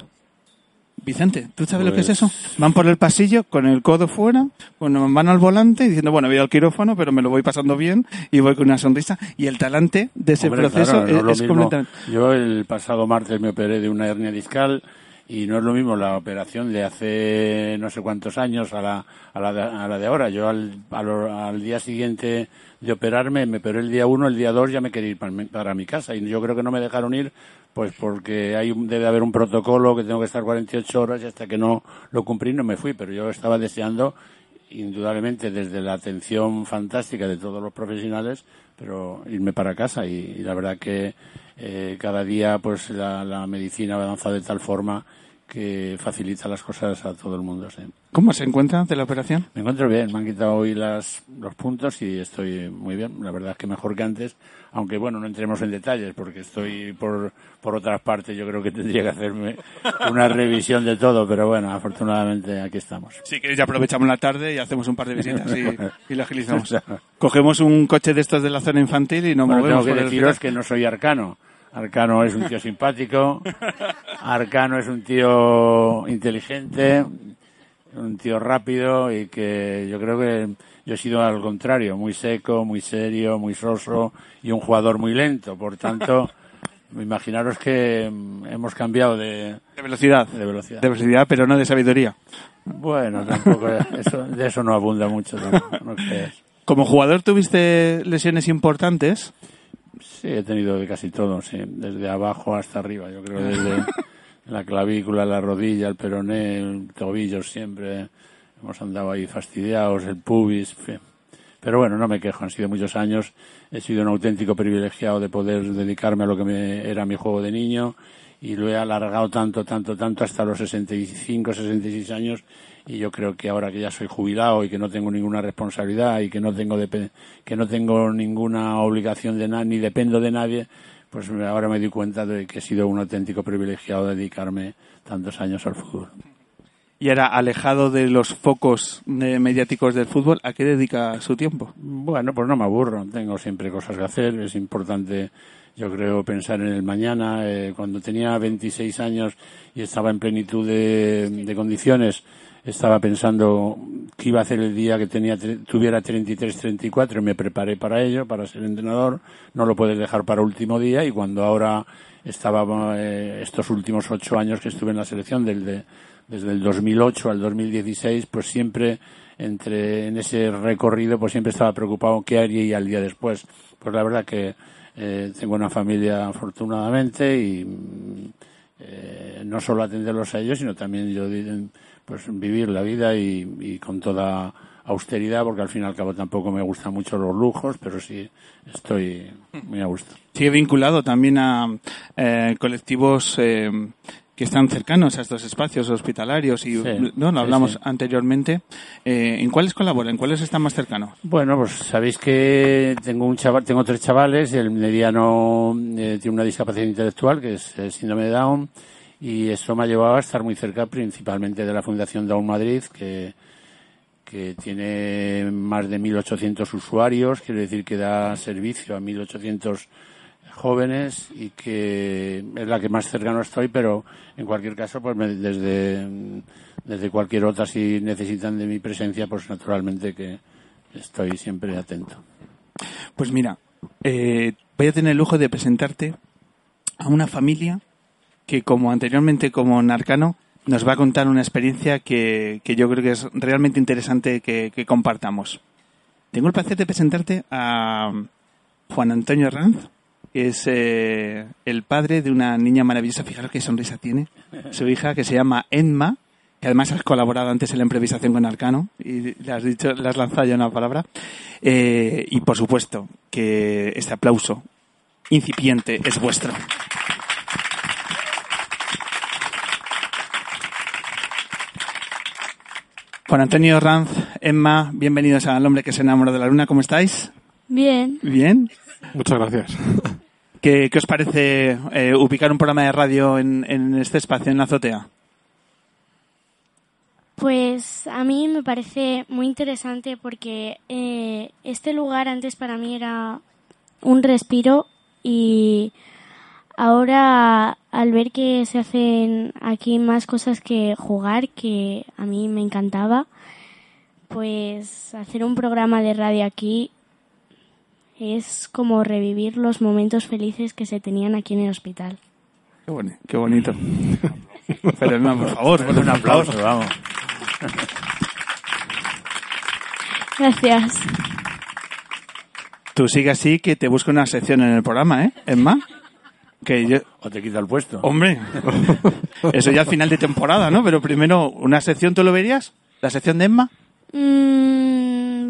Vicente, ¿tú sabes lo que es Pues- eso? Van por el pasillo con el codo fuera, bueno, van al volante diciendo, bueno, voy al quirófano, pero me lo voy pasando bien y voy con una sonrisa. Y el talante de ese Hombre, proceso claro, no es, es completamente... Yo el pasado martes me operé de una hernia discal y no es lo mismo la operación de hace no sé cuántos años a la, a la, de, a la de ahora. Yo al, a lo- al día siguiente de operarme, me operé el día uno, el día dos ya me quería ir para mi, para mi casa. Y yo creo que no me dejaron ir pues porque hay debe haber un protocolo que tengo que estar 48 horas y hasta que no lo cumplí no me fui, pero yo estaba deseando indudablemente desde la atención fantástica de todos los profesionales, pero irme para casa. Y, y la verdad que eh, cada día pues la, la medicina avanza de tal forma que facilita las cosas a todo el mundo. sí. ¿Cómo se encuentra de la operación? Me encuentro bien, me han quitado hoy las, los puntos y estoy muy bien. La verdad es que mejor que antes, aunque bueno, no entremos en detalles porque estoy por, por otras partes. Yo creo que tendría que hacerme una revisión de todo, pero bueno, afortunadamente aquí estamos. Sí, que ya aprovechamos la tarde y hacemos un par de visitas y, y lo agilizamos. Cogemos un coche de estos de la zona infantil y nos Bueno, movemos tengo que deciros que no soy arcano. Arcano es un tío simpático. Arcano es un tío inteligente, un tío rápido y que yo creo que yo he sido al contrario, muy seco, muy serio, muy soso y un jugador muy lento. Por tanto, imaginaros que mm, hemos cambiado de, De velocidad. de velocidad. De velocidad, pero no de sabiduría. Bueno, tampoco eso, de eso no abunda mucho, no creas. Como jugador tuviste lesiones importantes. Sí, he tenido de casi todo, sí, desde abajo hasta arriba. Yo creo desde la clavícula, la rodilla, el peroné, el tobillo siempre. Hemos andado ahí fastidiados, el pubis. Pero bueno, no me quejo, han sido muchos años. He sido un auténtico privilegiado de poder dedicarme a lo que me, era mi juego de niño y lo he alargado tanto, tanto, tanto hasta los 65, 66 años y yo creo que ahora que ya soy jubilado y que no tengo ninguna responsabilidad y que no tengo que no tengo ninguna obligación de nada ni dependo de nadie, pues ahora me doy cuenta de que he sido un auténtico privilegiado de dedicarme tantos años al fútbol. Y ahora, alejado de los focos eh, mediáticos del fútbol, ¿a qué dedica su tiempo? Bueno, pues no me aburro, tengo siempre cosas que hacer, es importante, yo creo, pensar en el mañana. Eh, cuando tenía 26 años y estaba en plenitud de, de condiciones, estaba pensando qué iba a hacer el día que tenía tuviera 33, 34 y me preparé para ello, para ser entrenador. No lo puedes dejar para último día y cuando ahora estaba eh, estos últimos ocho años que estuve en la selección del de, desde el 2008 al 2016, pues siempre entre en ese recorrido, pues siempre estaba preocupado qué haría al día después. Pues la verdad que eh, tengo una familia afortunadamente y eh, no solo atenderlos a ellos, sino también yo pues vivir la vida y, y con toda austeridad, porque al fin y al cabo tampoco me gustan mucho los lujos, pero sí estoy muy a gusto. Sigue vinculado también a eh, colectivos eh, que están cercanos a estos espacios hospitalarios y Sí, no lo sí, hablamos sí. anteriormente. Eh, ¿En cuáles colaboran? ¿En cuáles están más cercanos? Bueno, pues sabéis que tengo un chaval, tengo tres chavales, el mediano eh, tiene una discapacidad intelectual que es el síndrome de Down y eso me ha llevado a estar muy cerca principalmente de la Fundación Down Madrid que que tiene más de 1.800 usuarios, quiere decir que da servicio a 1.800 jóvenes y que es la que más cercano estoy, pero en cualquier caso, pues me- desde, cualquier otra, si necesitan de mi presencia, pues naturalmente que estoy siempre atento. Pues mira, eh, voy a tener el lujo de presentarte a una familia que, como anteriormente como Narcano, nos va a contar una experiencia que, yo creo que es realmente interesante que, que compartamos. Tengo el placer de presentarte a Juan Antonio Ranz, es eh, el padre de una niña maravillosa, fijaros qué sonrisa tiene, su hija, que se llama Enma, que además has colaborado antes en la improvisación con Arcano y le has dicho, le has lanzado ya una palabra. Eh, y por supuesto que este aplauso incipiente es vuestro. Juan Antonio Ranz, Emma, bienvenidos al hombre que se enamoró de la luna. ¿Cómo estáis? Bien. ¿Bien? Muchas gracias. ¿Qué, qué os parece eh, ubicar un programa de radio en, en este espacio, en la azotea? Pues a mí me parece muy interesante porque eh, este lugar antes para mí era un respiro y ahora al ver que se hacen aquí más cosas que jugar, que a mí me encantaba, pues hacer un programa de radio aquí es como revivir los momentos felices que se tenían aquí en el hospital. Qué, boni- qué bonito. Pero Emma, por favor, un aplauso, vamos. Gracias. Tú sigue así que te busco una sección en el programa, ¿eh, Emma? Que yo... O te quita el puesto. Hombre, eso ya al final de temporada, ¿no? Pero primero, ¿una sección tú lo verías? ¿La sección de Emma? Mm,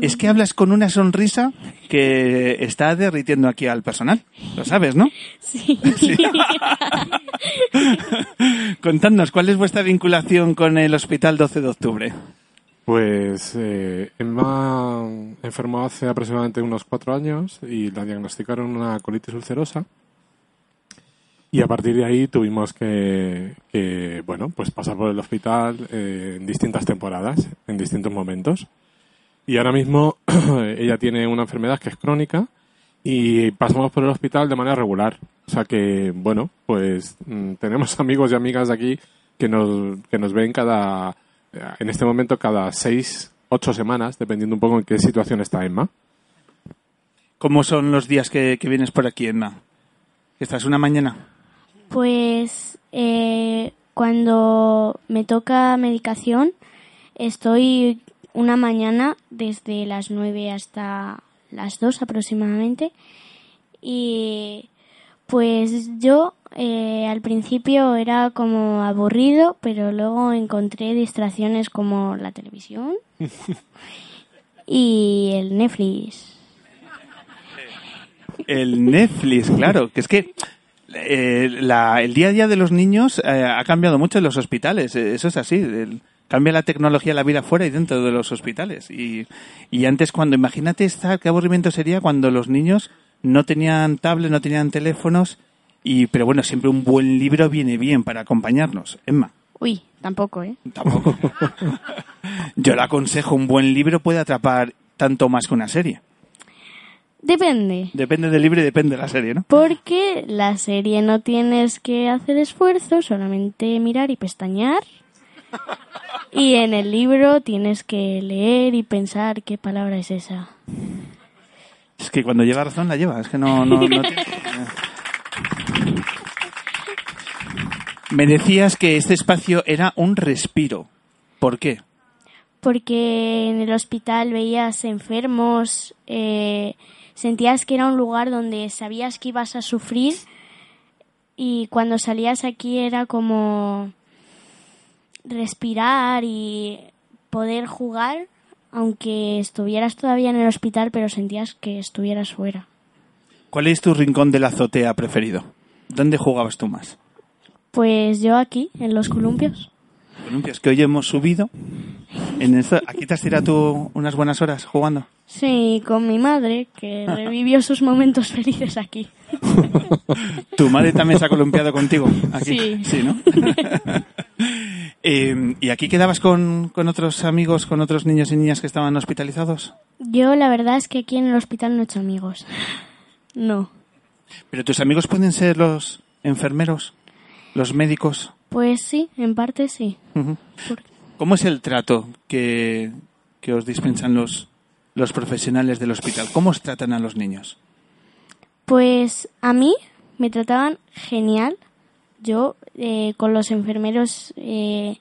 Es que hablas con una sonrisa que está derritiendo aquí al personal. Lo sabes, ¿no? Sí. Contadnos, ¿cuál es vuestra vinculación con el Hospital 12 de Octubre? Pues eh, Emma enfermó hace aproximadamente unos cuatro años y la diagnosticaron una colitis ulcerosa. Y a partir de ahí tuvimos que, que, bueno, pues pasar por el hospital eh, en distintas temporadas, en distintos momentos. Y ahora mismo ella tiene una enfermedad que es crónica y pasamos por el hospital de manera regular. O sea que, bueno, pues mm, tenemos amigos y amigas de aquí que nos, que nos ven cada, en este momento cada seis, ocho semanas, dependiendo un poco en qué situación está Emma. ¿Cómo son los días que, que vienes por aquí, Emma? ¿Estás una mañana? Pues eh, cuando me toca medicación estoy una mañana desde las 9 hasta las 2 aproximadamente y pues yo eh, al principio era como aburrido pero luego encontré distracciones como la televisión y el Netflix. El Netflix, claro, que es que eh, la- el día a día de los niños eh, ha cambiado mucho en los hospitales, eso es así. el- cambia la tecnología, la vida fuera y dentro de los hospitales. Y, y antes cuando, imagínate estar, qué aburrimiento sería cuando los niños no tenían tablet, no tenían teléfonos, y pero bueno, siempre un buen libro viene bien para acompañarnos. Emma, Uy, tampoco, ¿eh? tampoco. Yo le aconsejo, un buen libro puede atrapar tanto más que una serie. Depende. Depende del libro y depende de la serie, ¿no? Porque la serie no tienes que hacer esfuerzo, solamente mirar y pestañear. Y en el libro tienes que leer y pensar qué palabra es esa. Es que cuando lleva razón la lleva, es que no, no, no tiene- Me decías que este espacio era un respiro. ¿Por qué? Porque en el hospital veías enfermos, eh, sentías que era un lugar donde sabías que ibas a sufrir y cuando salías aquí era como respirar y poder jugar, aunque estuvieras todavía en el hospital, pero sentías que estuvieras fuera. ¿Cuál es tu rincón de la azotea preferido? ¿Dónde jugabas tú más? Pues yo aquí, en los columpios. Columpios, que hoy hemos subido. En ¿Aquí te has tirado tú unas buenas horas jugando? Sí, con mi madre, que revivió sus momentos felices aquí. ¿Tu madre también se ha columpiado contigo? Aquí? Sí. ¿no? Eh, ¿Y aquí quedabas con, con otros amigos, con otros niños y niñas que estaban hospitalizados? Yo la verdad es que aquí en el hospital no he hecho amigos. No. ¿Pero tus amigos pueden ser los enfermeros, los médicos? Pues sí, en parte sí. ¿Cómo es el trato que, que os dispensan los, los profesionales del hospital? ¿Cómo os tratan a los niños? Pues a mí me trataban genial. Yo eh, con los enfermeros eh,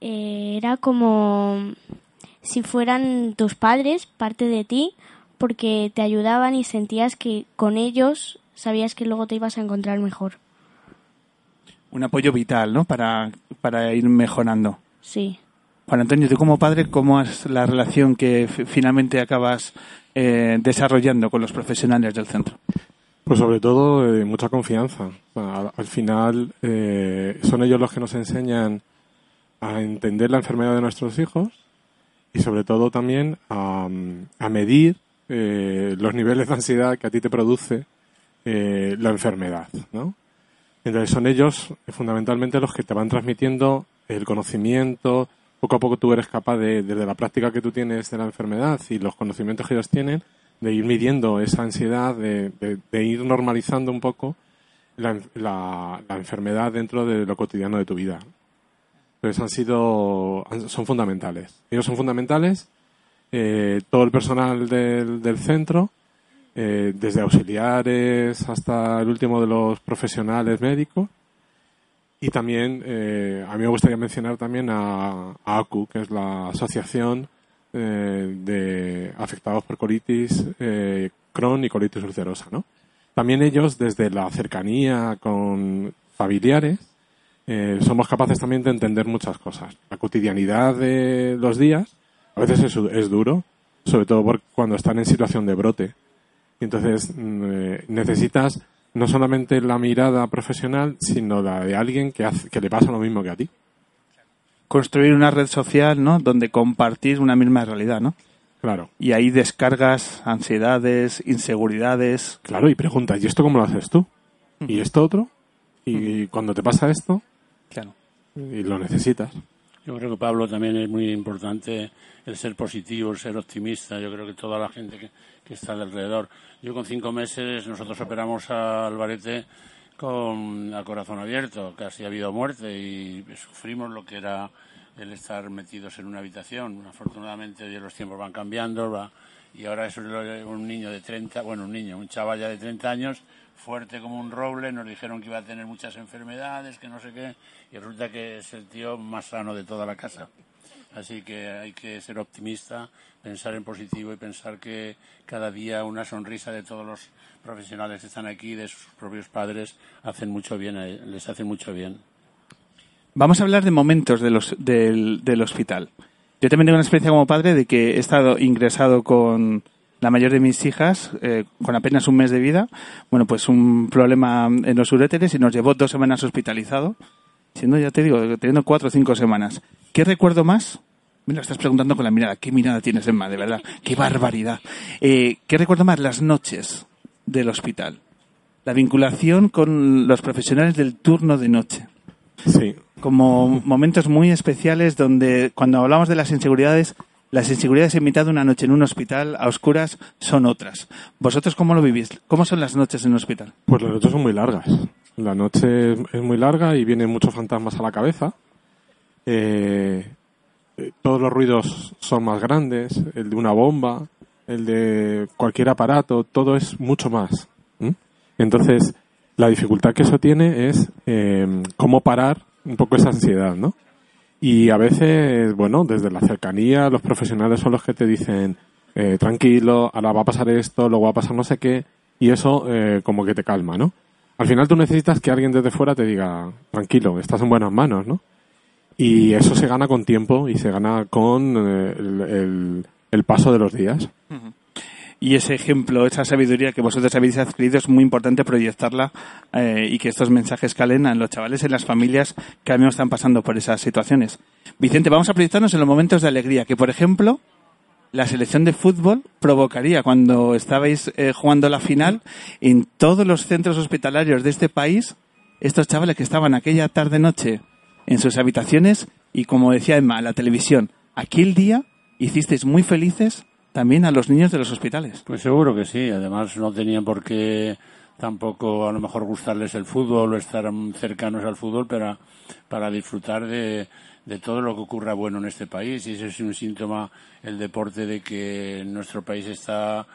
eh, era como si fueran tus padres, parte de ti, porque te ayudaban y sentías que con ellos sabías que luego te ibas a encontrar mejor. Un apoyo vital, ¿no? Para, para ir mejorando. Sí. Juan Antonio, tú como padre, ¿cómo es la relación que fi- finalmente acabas eh, desarrollando con los profesionales del centro? Pues sobre todo eh, mucha confianza. Al, al final eh, son ellos los que nos enseñan a entender la enfermedad de nuestros hijos y sobre todo también a, a medir eh, los niveles de ansiedad que a ti te produce eh, la enfermedad, ¿no? Entonces son ellos eh, fundamentalmente los que te van transmitiendo el conocimiento, poco a poco tú eres capaz de, desde la práctica que tú tienes de la enfermedad y los conocimientos que ellos tienen, de ir midiendo esa ansiedad, de, de- de ir normalizando un poco la, la- la enfermedad dentro de lo cotidiano de tu vida. Entonces han sido, son fundamentales. Ellos son fundamentales, eh, todo el personal del, del centro, eh, desde auxiliares hasta el último de los profesionales médicos. Y también, eh, a mí me gustaría mencionar también a, a ACU, que es la Asociación eh, de Afectados por Colitis eh, Crohn y Colitis Ulcerosa, ¿no? También ellos, desde la cercanía con familiares, eh, somos capaces también de entender muchas cosas. La cotidianidad de los días a veces es, es duro, sobre todo cuando están en situación de brote. Y entonces mm, eh, necesitas no solamente la mirada profesional, sino la de alguien que le pasa lo mismo que a ti. Construir una red social, ¿no? Donde compartir una misma realidad, ¿no? Claro. Y ahí descargas ansiedades, inseguridades. Claro, y preguntas, ¿y esto cómo lo haces tú? ¿Y esto otro? ¿Y cuando te pasa esto? Claro. Y lo necesitas. Yo creo que Pablo también es muy importante el ser positivo, el ser optimista. Yo creo que toda la gente que, que está alrededor. Yo con cinco meses nosotros operamos a Alvarete con a corazón abierto, casi ha habido muerte y sufrimos lo que era el estar metidos en una habitación. Afortunadamente hoy los tiempos van cambiando va, y ahora es un niño de 30, bueno, un niño, un chaval ya de 30 años, fuerte como un roble, nos dijeron que iba a tener muchas enfermedades, que no sé qué, y resulta que es el tío más sano de toda la casa. Así que hay que ser optimista, pensar en positivo y pensar que cada día una sonrisa de todos los profesionales que están aquí, de sus propios padres, hacen mucho bien, a- les hacen mucho bien. Vamos a hablar de momentos de los- del, del hospital. Yo también tengo una experiencia como padre de que he estado ingresado con la mayor de mis hijas, eh, con apenas un mes de vida. Bueno, pues un problema en los uréteres y nos llevó dos semanas hospitalizado. Siendo, ya te digo, teniendo cuatro o cinco semanas. ¿Qué recuerdo más? Me lo estás preguntando con la mirada. ¿Qué mirada tienes, Emma? De verdad. ¡Qué barbaridad! Eh, ¿Qué recuerdo más? Las noches del hospital. La vinculación con los profesionales del turno de noche Sí. como momentos muy especiales donde cuando hablamos de las inseguridades, las inseguridades en mitad de una noche en un hospital a oscuras son otras. ¿Vosotros cómo lo vivís? ¿Cómo son las noches en un hospital? Pues las noches son muy largas. La noche es muy larga y vienen muchos fantasmas a la cabeza. Eh, eh, todos los ruidos son más grandes, el de una bomba, el de cualquier aparato, todo es mucho más. Entonces, la dificultad que eso tiene es eh, cómo parar un poco esa ansiedad, ¿no? Y a veces, bueno, desde la cercanía, los profesionales son los que te dicen, eh, tranquilo, ahora va a pasar esto, luego va a pasar no sé qué, y eso eh, como que te calma, ¿no? Al final tú necesitas que alguien desde fuera te diga, tranquilo, estás en buenas manos, ¿no? Y eso se gana con tiempo y se gana con eh, el- el paso de los días. Y ese ejemplo, esa sabiduría que vosotros habéis adquirido es muy importante proyectarla eh, y que estos mensajes calen a los chavales, en las familias que ahora mismo están pasando por esas situaciones. Vicente, vamos a proyectarnos en los momentos de alegría, que por ejemplo, la selección de fútbol provocaría cuando estabais eh, jugando la final en todos los centros hospitalarios de este país, estos chavales que estaban aquella tarde-noche en sus habitaciones y como decía Emma, la televisión, aquel día hicisteis muy felices también a los niños de los hospitales. Pues seguro que sí. Además, no tenían por qué tampoco a lo mejor gustarles el fútbol o estar cercanos al fútbol para, para disfrutar de, de todo lo que ocurra bueno en este país. Y ese es un síntoma, el deporte, de que nuestro país está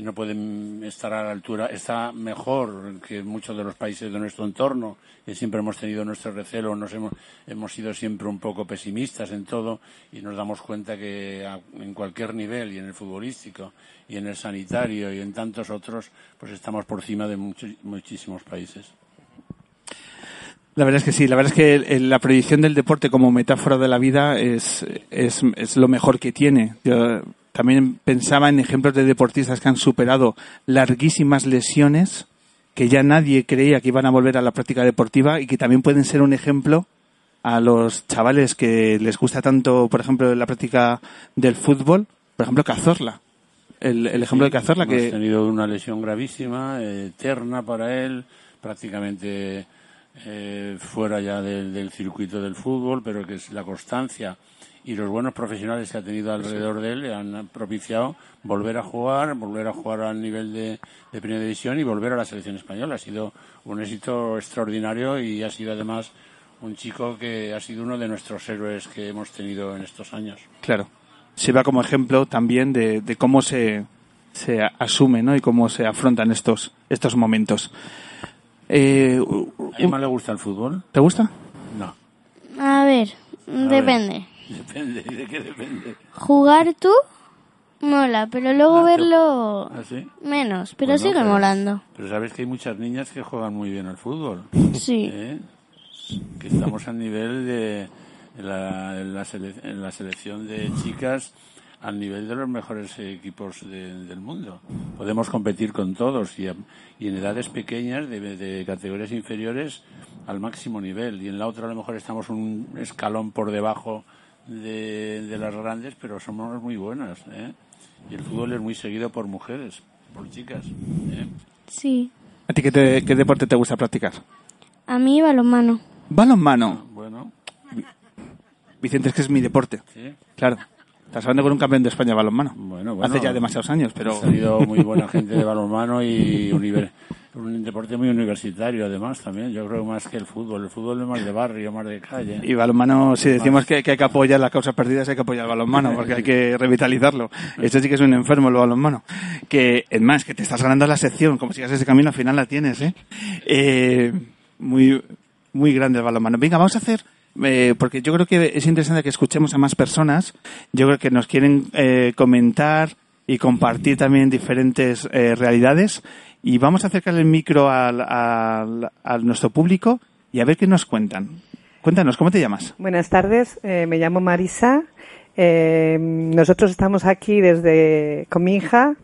no puede mm, estar a la altura, está mejor que muchos de los países de nuestro entorno, que siempre hemos tenido nuestro recelo, nos hemos, hemos sido siempre un poco pesimistas en todo y nos damos cuenta que a- en cualquier nivel, y en el futbolístico, y en el sanitario, y en tantos otros, pues estamos por encima de muchísimos países. La verdad es que sí, la verdad es que la proyección del deporte como metáfora de la vida es, es, es lo mejor que tiene. También pensaba en ejemplos de deportistas que han superado larguísimas lesiones, que ya nadie creía que iban a volver a la práctica deportiva y que también pueden ser un ejemplo a los chavales que les gusta tanto, por ejemplo, la práctica del fútbol, por ejemplo, Cazorla. El, el ejemplo de Cazorla que... tenido una lesión gravísima, eh, eterna para él, prácticamente eh, fuera ya del, del circuito del fútbol, pero que es la constancia y los buenos profesionales que ha tenido alrededor de él le han propiciado volver a jugar, volver a jugar al nivel de, de primera división y volver a la selección española. Ha sido un éxito extraordinario y ha sido además un chico que ha sido uno de nuestros héroes que hemos tenido en estos años. Claro. Sirva como ejemplo también de, de cómo se, se asume ¿no? y cómo se afrontan estos, estos momentos. Eh, ¿A Emma le gusta el fútbol? ¿Te gusta? No. A ver, ver. depende. Depende, ¿y de qué depende? Jugar tú mola, pero luego verlo ¿Ah, sí? menos, pero Bueno, sigue pero- molando. Pero sabes que hay muchas niñas que juegan muy bien al fútbol. Sí. ¿Eh? Que estamos al nivel de la, en la sele- en la selección de chicas al nivel de los mejores equipos de- del mundo. Podemos competir con todos y, a- y en edades pequeñas, de, de categorías inferiores, al máximo nivel. Y en la otra a lo mejor estamos un escalón por debajo de, de las grandes, pero somos muy buenas. ¿eh? Y el fútbol es muy seguido por mujeres, por chicas. ¿eh? Sí. ¿A ti qué, te- qué deporte te gusta practicar? A mí balonmano. Balonmano. Bueno, Vicente, es que es mi deporte. Sí. Claro. Estás hablando con un campeón de España de balonmano. bueno, Hace ya demasiados años, pero... Ha salido muy buena gente de balonmano y univer- un deporte muy universitario además también. Yo creo más que el fútbol. El fútbol es más de barrio, más de calle. Y balonmano, si decimos que, que hay que apoyar las causas perdidas, hay que apoyar el balonmano, porque hay que revitalizarlo. Esto sí que es un enfermo el balonmano. Que, es más, que te estás ganando la sección, como sigas ese camino, al final la tienes, ¿eh? Eh, muy, muy grande el balonmano. Venga, vamos a hacer, eh, porque yo creo que es interesante que escuchemos a más personas. Yo creo que nos quieren eh, comentar y compartir también diferentes eh, realidades. Y vamos a acercar el micro al, al- nuestro público y a ver qué nos cuentan. Cuéntanos, ¿cómo te llamas? Buenas tardes, eh, me llamo Marisa. Eh, nosotros estamos aquí desde con mi hija.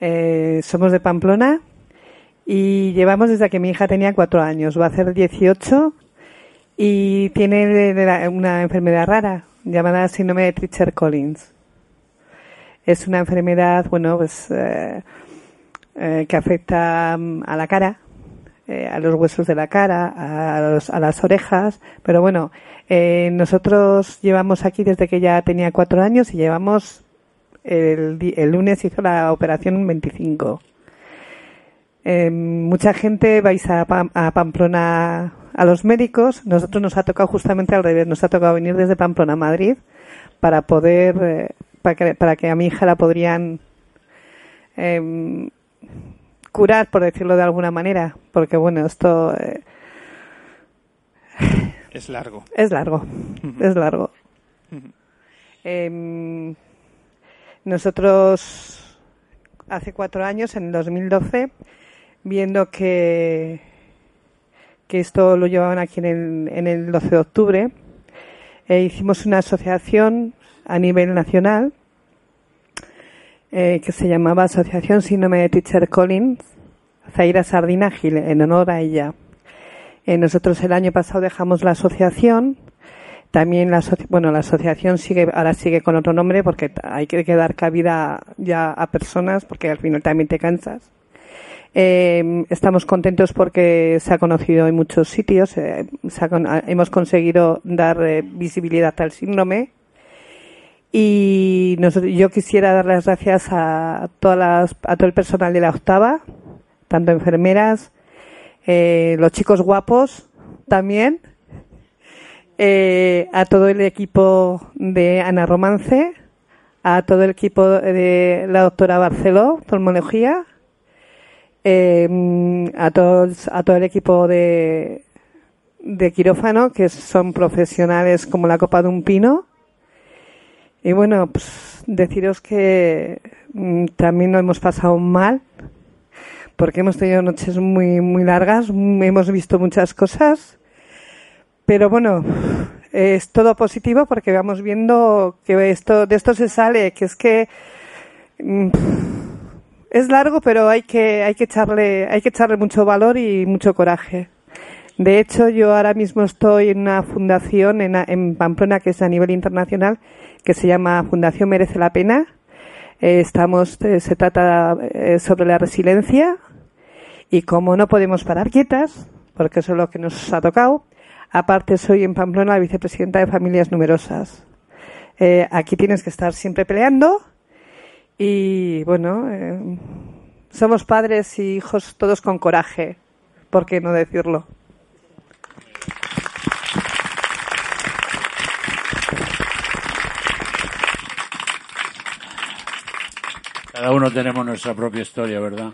Eh, somos de Pamplona y llevamos desde que mi hija tenía cuatro años. Va a hacer 18 y tiene una enfermedad rara llamada síndrome de Treacher-Collins. Es una enfermedad, bueno, pues eh, eh, que afecta mm, a la cara, eh, a los huesos de la cara, a, los- a las orejas, pero bueno, eh, nosotros llevamos aquí desde que ella tenía cuatro años y llevamos el, el lunes hizo la operación 25. Eh, mucha gente vais a, Pam- a Pamplona a los médicos. Nosotros nos ha tocado justamente al revés. Nos ha tocado venir desde Pamplona a Madrid para poder, eh, para que, para que a mi hija la podrían em, curar, por decirlo de alguna manera, porque bueno, esto eh, Es largo. es largo, es largo. Em, nosotros hace cuatro años, en el 2012, viendo que, que esto lo llevaban aquí en el, en el 12 de octubre, eh, hicimos una asociación a nivel nacional eh, que se llamaba Asociación Síndrome de Teacher Collins, Zaira Sardina Gil, en honor a ella. Eh, nosotros el año pasado dejamos la asociación. También la, bueno, la asociación sigue, ahora sigue con otro nombre porque hay que, dar cabida ya a personas porque al final también te cansas. Eh, estamos contentos porque se ha conocido en muchos sitios, eh, ha hemos conseguido dar eh, visibilidad al síndrome y yo quisiera dar las gracias a, todas las- a todo el personal de la octava, tanto enfermeras, eh, los chicos guapos también, eh, a todo el equipo de Ana Romance, a todo el equipo de la doctora Barceló, oftalmología, eh, a todos, a todo el equipo de, de quirófano, que son profesionales como la copa de un pino. Y bueno, pues deciros que mm, también lo hemos pasado mal, porque hemos tenido noches muy, muy largas, mm, hemos visto muchas cosas, pero bueno, es todo positivo porque vamos viendo que esto, de esto se sale, que es que mm, es largo, pero hay que, hay que echarle, hay que echarle mucho valor y mucho coraje. De hecho, yo ahora mismo estoy en una fundación en, en Pamplona que es a nivel internacional, que se llama Fundación Merece la Pena. Eh, estamos, eh, se trata eh, sobre la resiliencia y como no podemos parar quietas, porque eso es lo que nos ha tocado, aparte soy en Pamplona la vicepresidenta de Familias Numerosas. Aquí tienes que estar siempre peleando y bueno, somos padres y hijos todos con coraje, ¿por qué no decirlo? Cada uno tenemos nuestra propia historia, ¿verdad?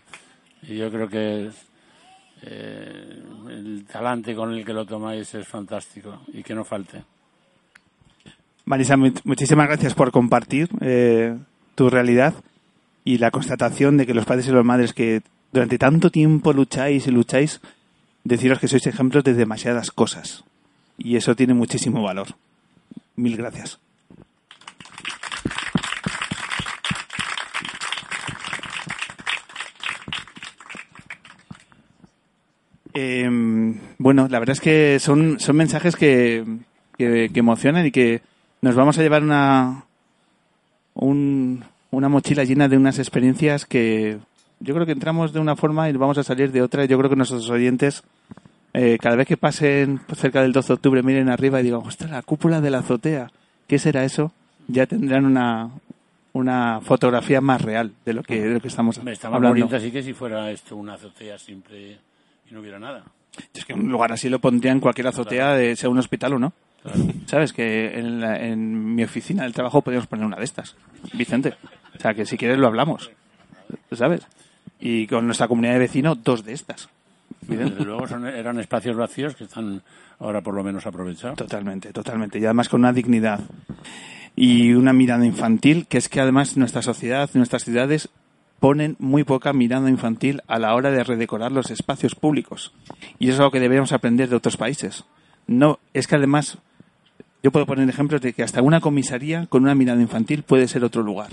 Y yo creo que eh, el talante con el que lo tomáis es fantástico y que no falte. Marisa, mu- muchísimas gracias por compartir eh, tu realidad y la constatación de que los padres y las madres que durante tanto tiempo lucháis y lucháis, deciros que sois ejemplos de demasiadas cosas. Y eso tiene muchísimo valor. Mil gracias. Eh, bueno, la verdad es que son, son mensajes que, que, que emocionan y que nos vamos a llevar una, un- una mochila llena de unas experiencias que yo creo que entramos de una forma y vamos a salir de otra. Yo creo que nuestros oyentes, eh, cada vez que pasen cerca del 12 de octubre, miren arriba y digan, ostras, la cúpula de la azotea, ¿qué será eso? Ya tendrán una, una fotografía más real de lo que, de lo que estamos Me estaba hablando. así que si fuera esto una azotea simple y no hubiera nada. Es que un lugar así lo pondría en cualquier azotea, de, sea un hospital o no. ¿Sabes? Que en, la- en mi oficina del trabajo podríamos poner una de estas. Vicente. O sea, que si quieres lo hablamos. ¿Sabes? Y con nuestra comunidad de vecinos, dos de estas. Desde luego son- eran espacios vacíos que están ahora por lo menos aprovechados. Totalmente, totalmente. Y además con una dignidad y una mirada infantil, que es que además nuestra sociedad, nuestras ciudades ponen muy poca mirada infantil a la hora de redecorar los espacios públicos. Y eso es algo que deberíamos aprender de otros países. No, es que además yo puedo poner ejemplos de que hasta una comisaría con una mirada infantil puede ser otro lugar.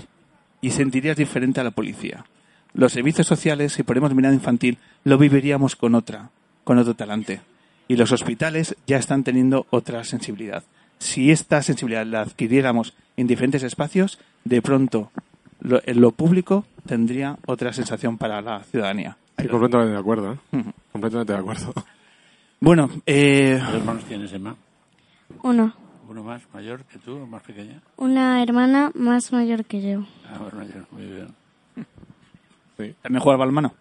Y sentirías diferente a la policía. Los servicios sociales, si ponemos mirada infantil, lo viviríamos con otra, con otro talante. Y los hospitales ya están teniendo otra sensibilidad. Si esta sensibilidad la adquiriéramos en diferentes espacios, de pronto lo, en lo público tendría otra sensación para la ciudadanía. Estoy completamente de acuerdo, ¿eh? Ujú. Completamente de acuerdo. Bueno, eh, ¿Cuántos hermanos tienes, Emma? Uno. ¿Uno más mayor que tú o más pequeña? Una hermana más mayor que yo. Ah, más mayor, muy bien. ¿también juega balmano?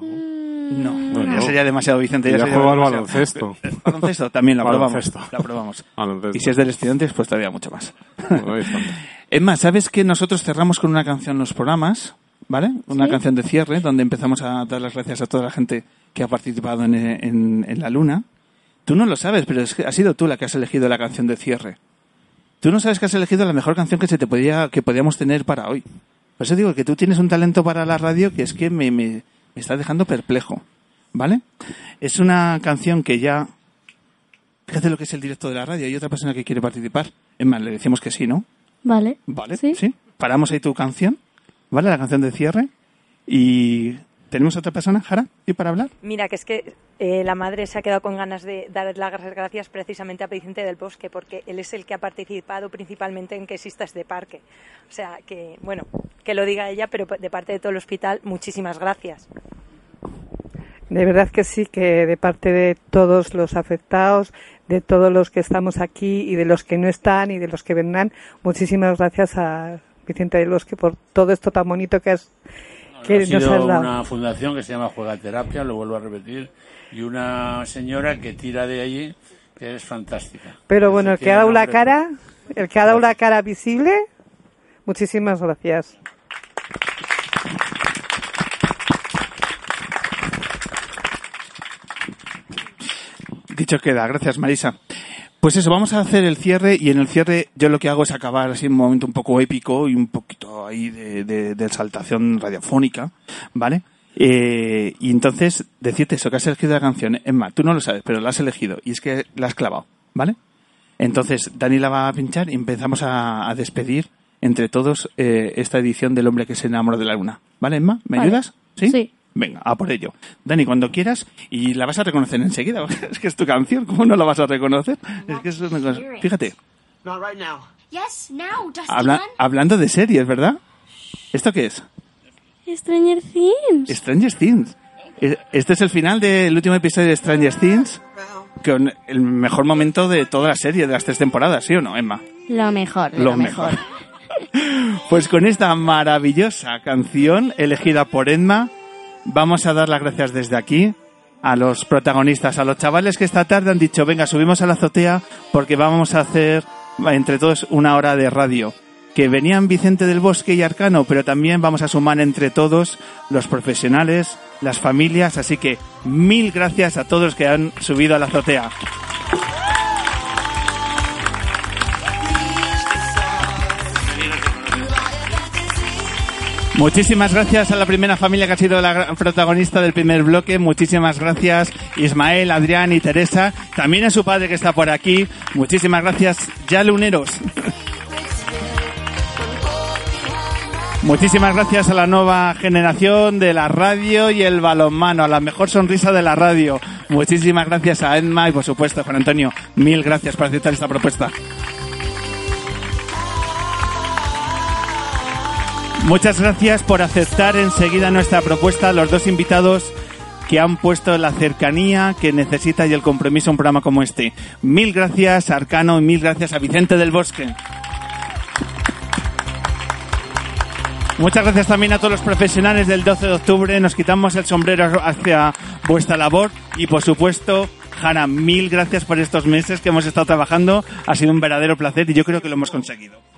Mm, No, No, ya sería demasiado Vicente. Ya sería juega al baloncesto. Baloncesto también lo aprobamos. Baloncesto. Lo aprobamos. Baloncesto. Y si es del estudiantes, pues todavía mucho más. Es más, ¿sabes que nosotros cerramos con una canción los programas? ¿vale? Una Sí. canción de cierre donde empezamos a dar las gracias a toda la gente que ha participado en, en- en la luna. Tú no lo sabes, pero es que has sido tú la que has elegido la canción de cierre. Tú no sabes que has elegido la mejor canción que se te podía, que podíamos tener para hoy. Por eso digo que tú tienes un talento para la radio que es que me, me, me está dejando perplejo. ¿Vale? Es una canción que ya. Fíjate lo que es el directo de la radio. Hay otra persona que quiere participar. Es más, le decimos que sí, ¿no? Vale. Vale, sí. Paramos ahí tu canción, ¿vale? La canción de cierre. Y tenemos otra persona, Jara, ¿y para hablar? Mira, que es que eh, la madre se ha quedado con ganas de dar las gracias precisamente a Vicente del Bosque, porque él es el que ha participado principalmente en que exista este parque. O sea, que, bueno, que lo diga ella, pero de parte de todo el hospital, muchísimas gracias. De verdad que sí, que de parte de todos los afectados, de todos los que estamos aquí y de los que no están y de los que vendrán, muchísimas gracias a Vicente del Bosque por todo esto tan bonito que, has, que ha sido una fundación que se llama Juegaterapia, lo vuelvo a repetir, y una señora que tira de allí, que es fantástica. Pero bueno, el que ha dado la cara, el que ha dado la cara visible, muchísimas gracias. Dicho queda, gracias Marisa. Pues eso, vamos a hacer el cierre y en el cierre yo lo que hago es acabar así en un momento un poco épico y un poquito ahí de, de, de exaltación radiofónica, ¿vale? Eh, y entonces decirte eso, que has elegido la canción, Emma, tú no lo sabes, pero la has elegido y es que la has clavado, ¿vale? Entonces Dani la va a pinchar y empezamos a, a despedir entre todos eh, esta edición del hombre que se enamoró de la luna, ¿vale, Emma? ¿Me Vale. ayudas? ¿Sí? Sí. Venga, a por ello. Dani, cuando quieras, y la vas a reconocer enseguida. Es que es tu canción, ¿cómo no la vas a reconocer? Es que es una cosa- Fíjate, Not right now. Yes, now, Dusty habla- hablando de series, ¿verdad? ¿Esto qué es? Stranger Things. Stranger Things. E- Este es el final del último episodio de Stranger Things, con el mejor momento de toda la serie, de las tres temporadas, ¿sí o no, Emma? Lo mejor, Lo lo, mejor. Pues con esta maravillosa canción elegida por Emma, vamos a dar las gracias desde aquí a los protagonistas, a los chavales que esta tarde han dicho, venga, subimos a la azotea porque vamos a hacer entre todos una hora de radio. Que venían Vicente del Bosque y Arcano, pero también vamos a sumar entre todos los profesionales, las familias, así que mil gracias a todos los que han subido a la azotea. Muchísimas gracias a la primera familia que ha sido la protagonista del primer bloque. Muchísimas gracias Ismael, Adrián y Teresa. También a su padre que está por aquí. Muchísimas gracias ya luneros. Muchísimas gracias a la nueva generación de la radio y el balonmano, a la mejor sonrisa de la radio. Muchísimas gracias a Edma y por supuesto Juan Antonio. Mil gracias por aceptar esta propuesta. Muchas gracias por aceptar enseguida nuestra propuesta, los dos invitados que han puesto la cercanía que necesita y el compromiso un programa como este. Mil gracias, Arcano, y mil gracias a Vicente del Bosque. Muchas gracias también a todos los profesionales del 12 de octubre. Nos quitamos el sombrero hacia vuestra labor y, por supuesto, Jana, mil gracias por estos meses que hemos estado trabajando. Ha sido un verdadero placer y yo creo que lo hemos conseguido.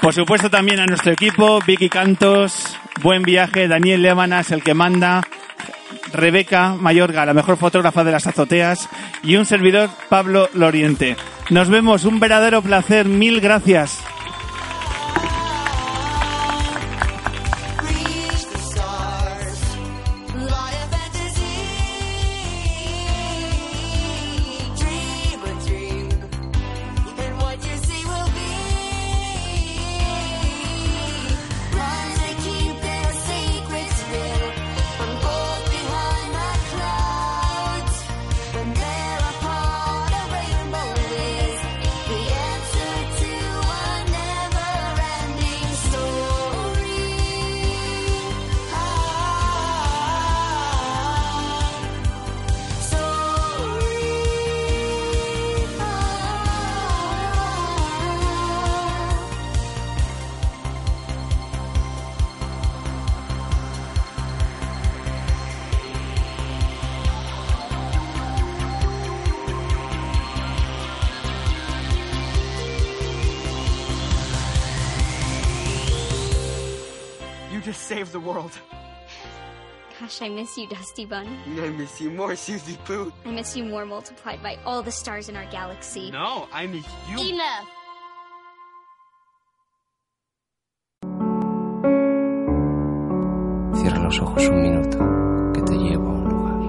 Por supuesto también a nuestro equipo, Vicky Cantos, buen viaje, Daniel Lémanas, el que manda, Rebeca Mayorga, la mejor fotógrafa de las azoteas, y un servidor, Pablo Loriente. Nos vemos, un verdadero placer, mil gracias. Gosh, I miss you, Dusty Bun. I miss you more, Susie Poo. I miss you more multiplied by all the stars in our galaxy. No, I miss you. Enough! Cierra los ojos un minuto, que te llevo a un lugar.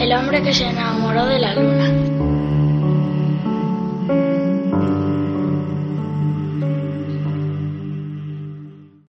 El hombre que se enamoró de la luna.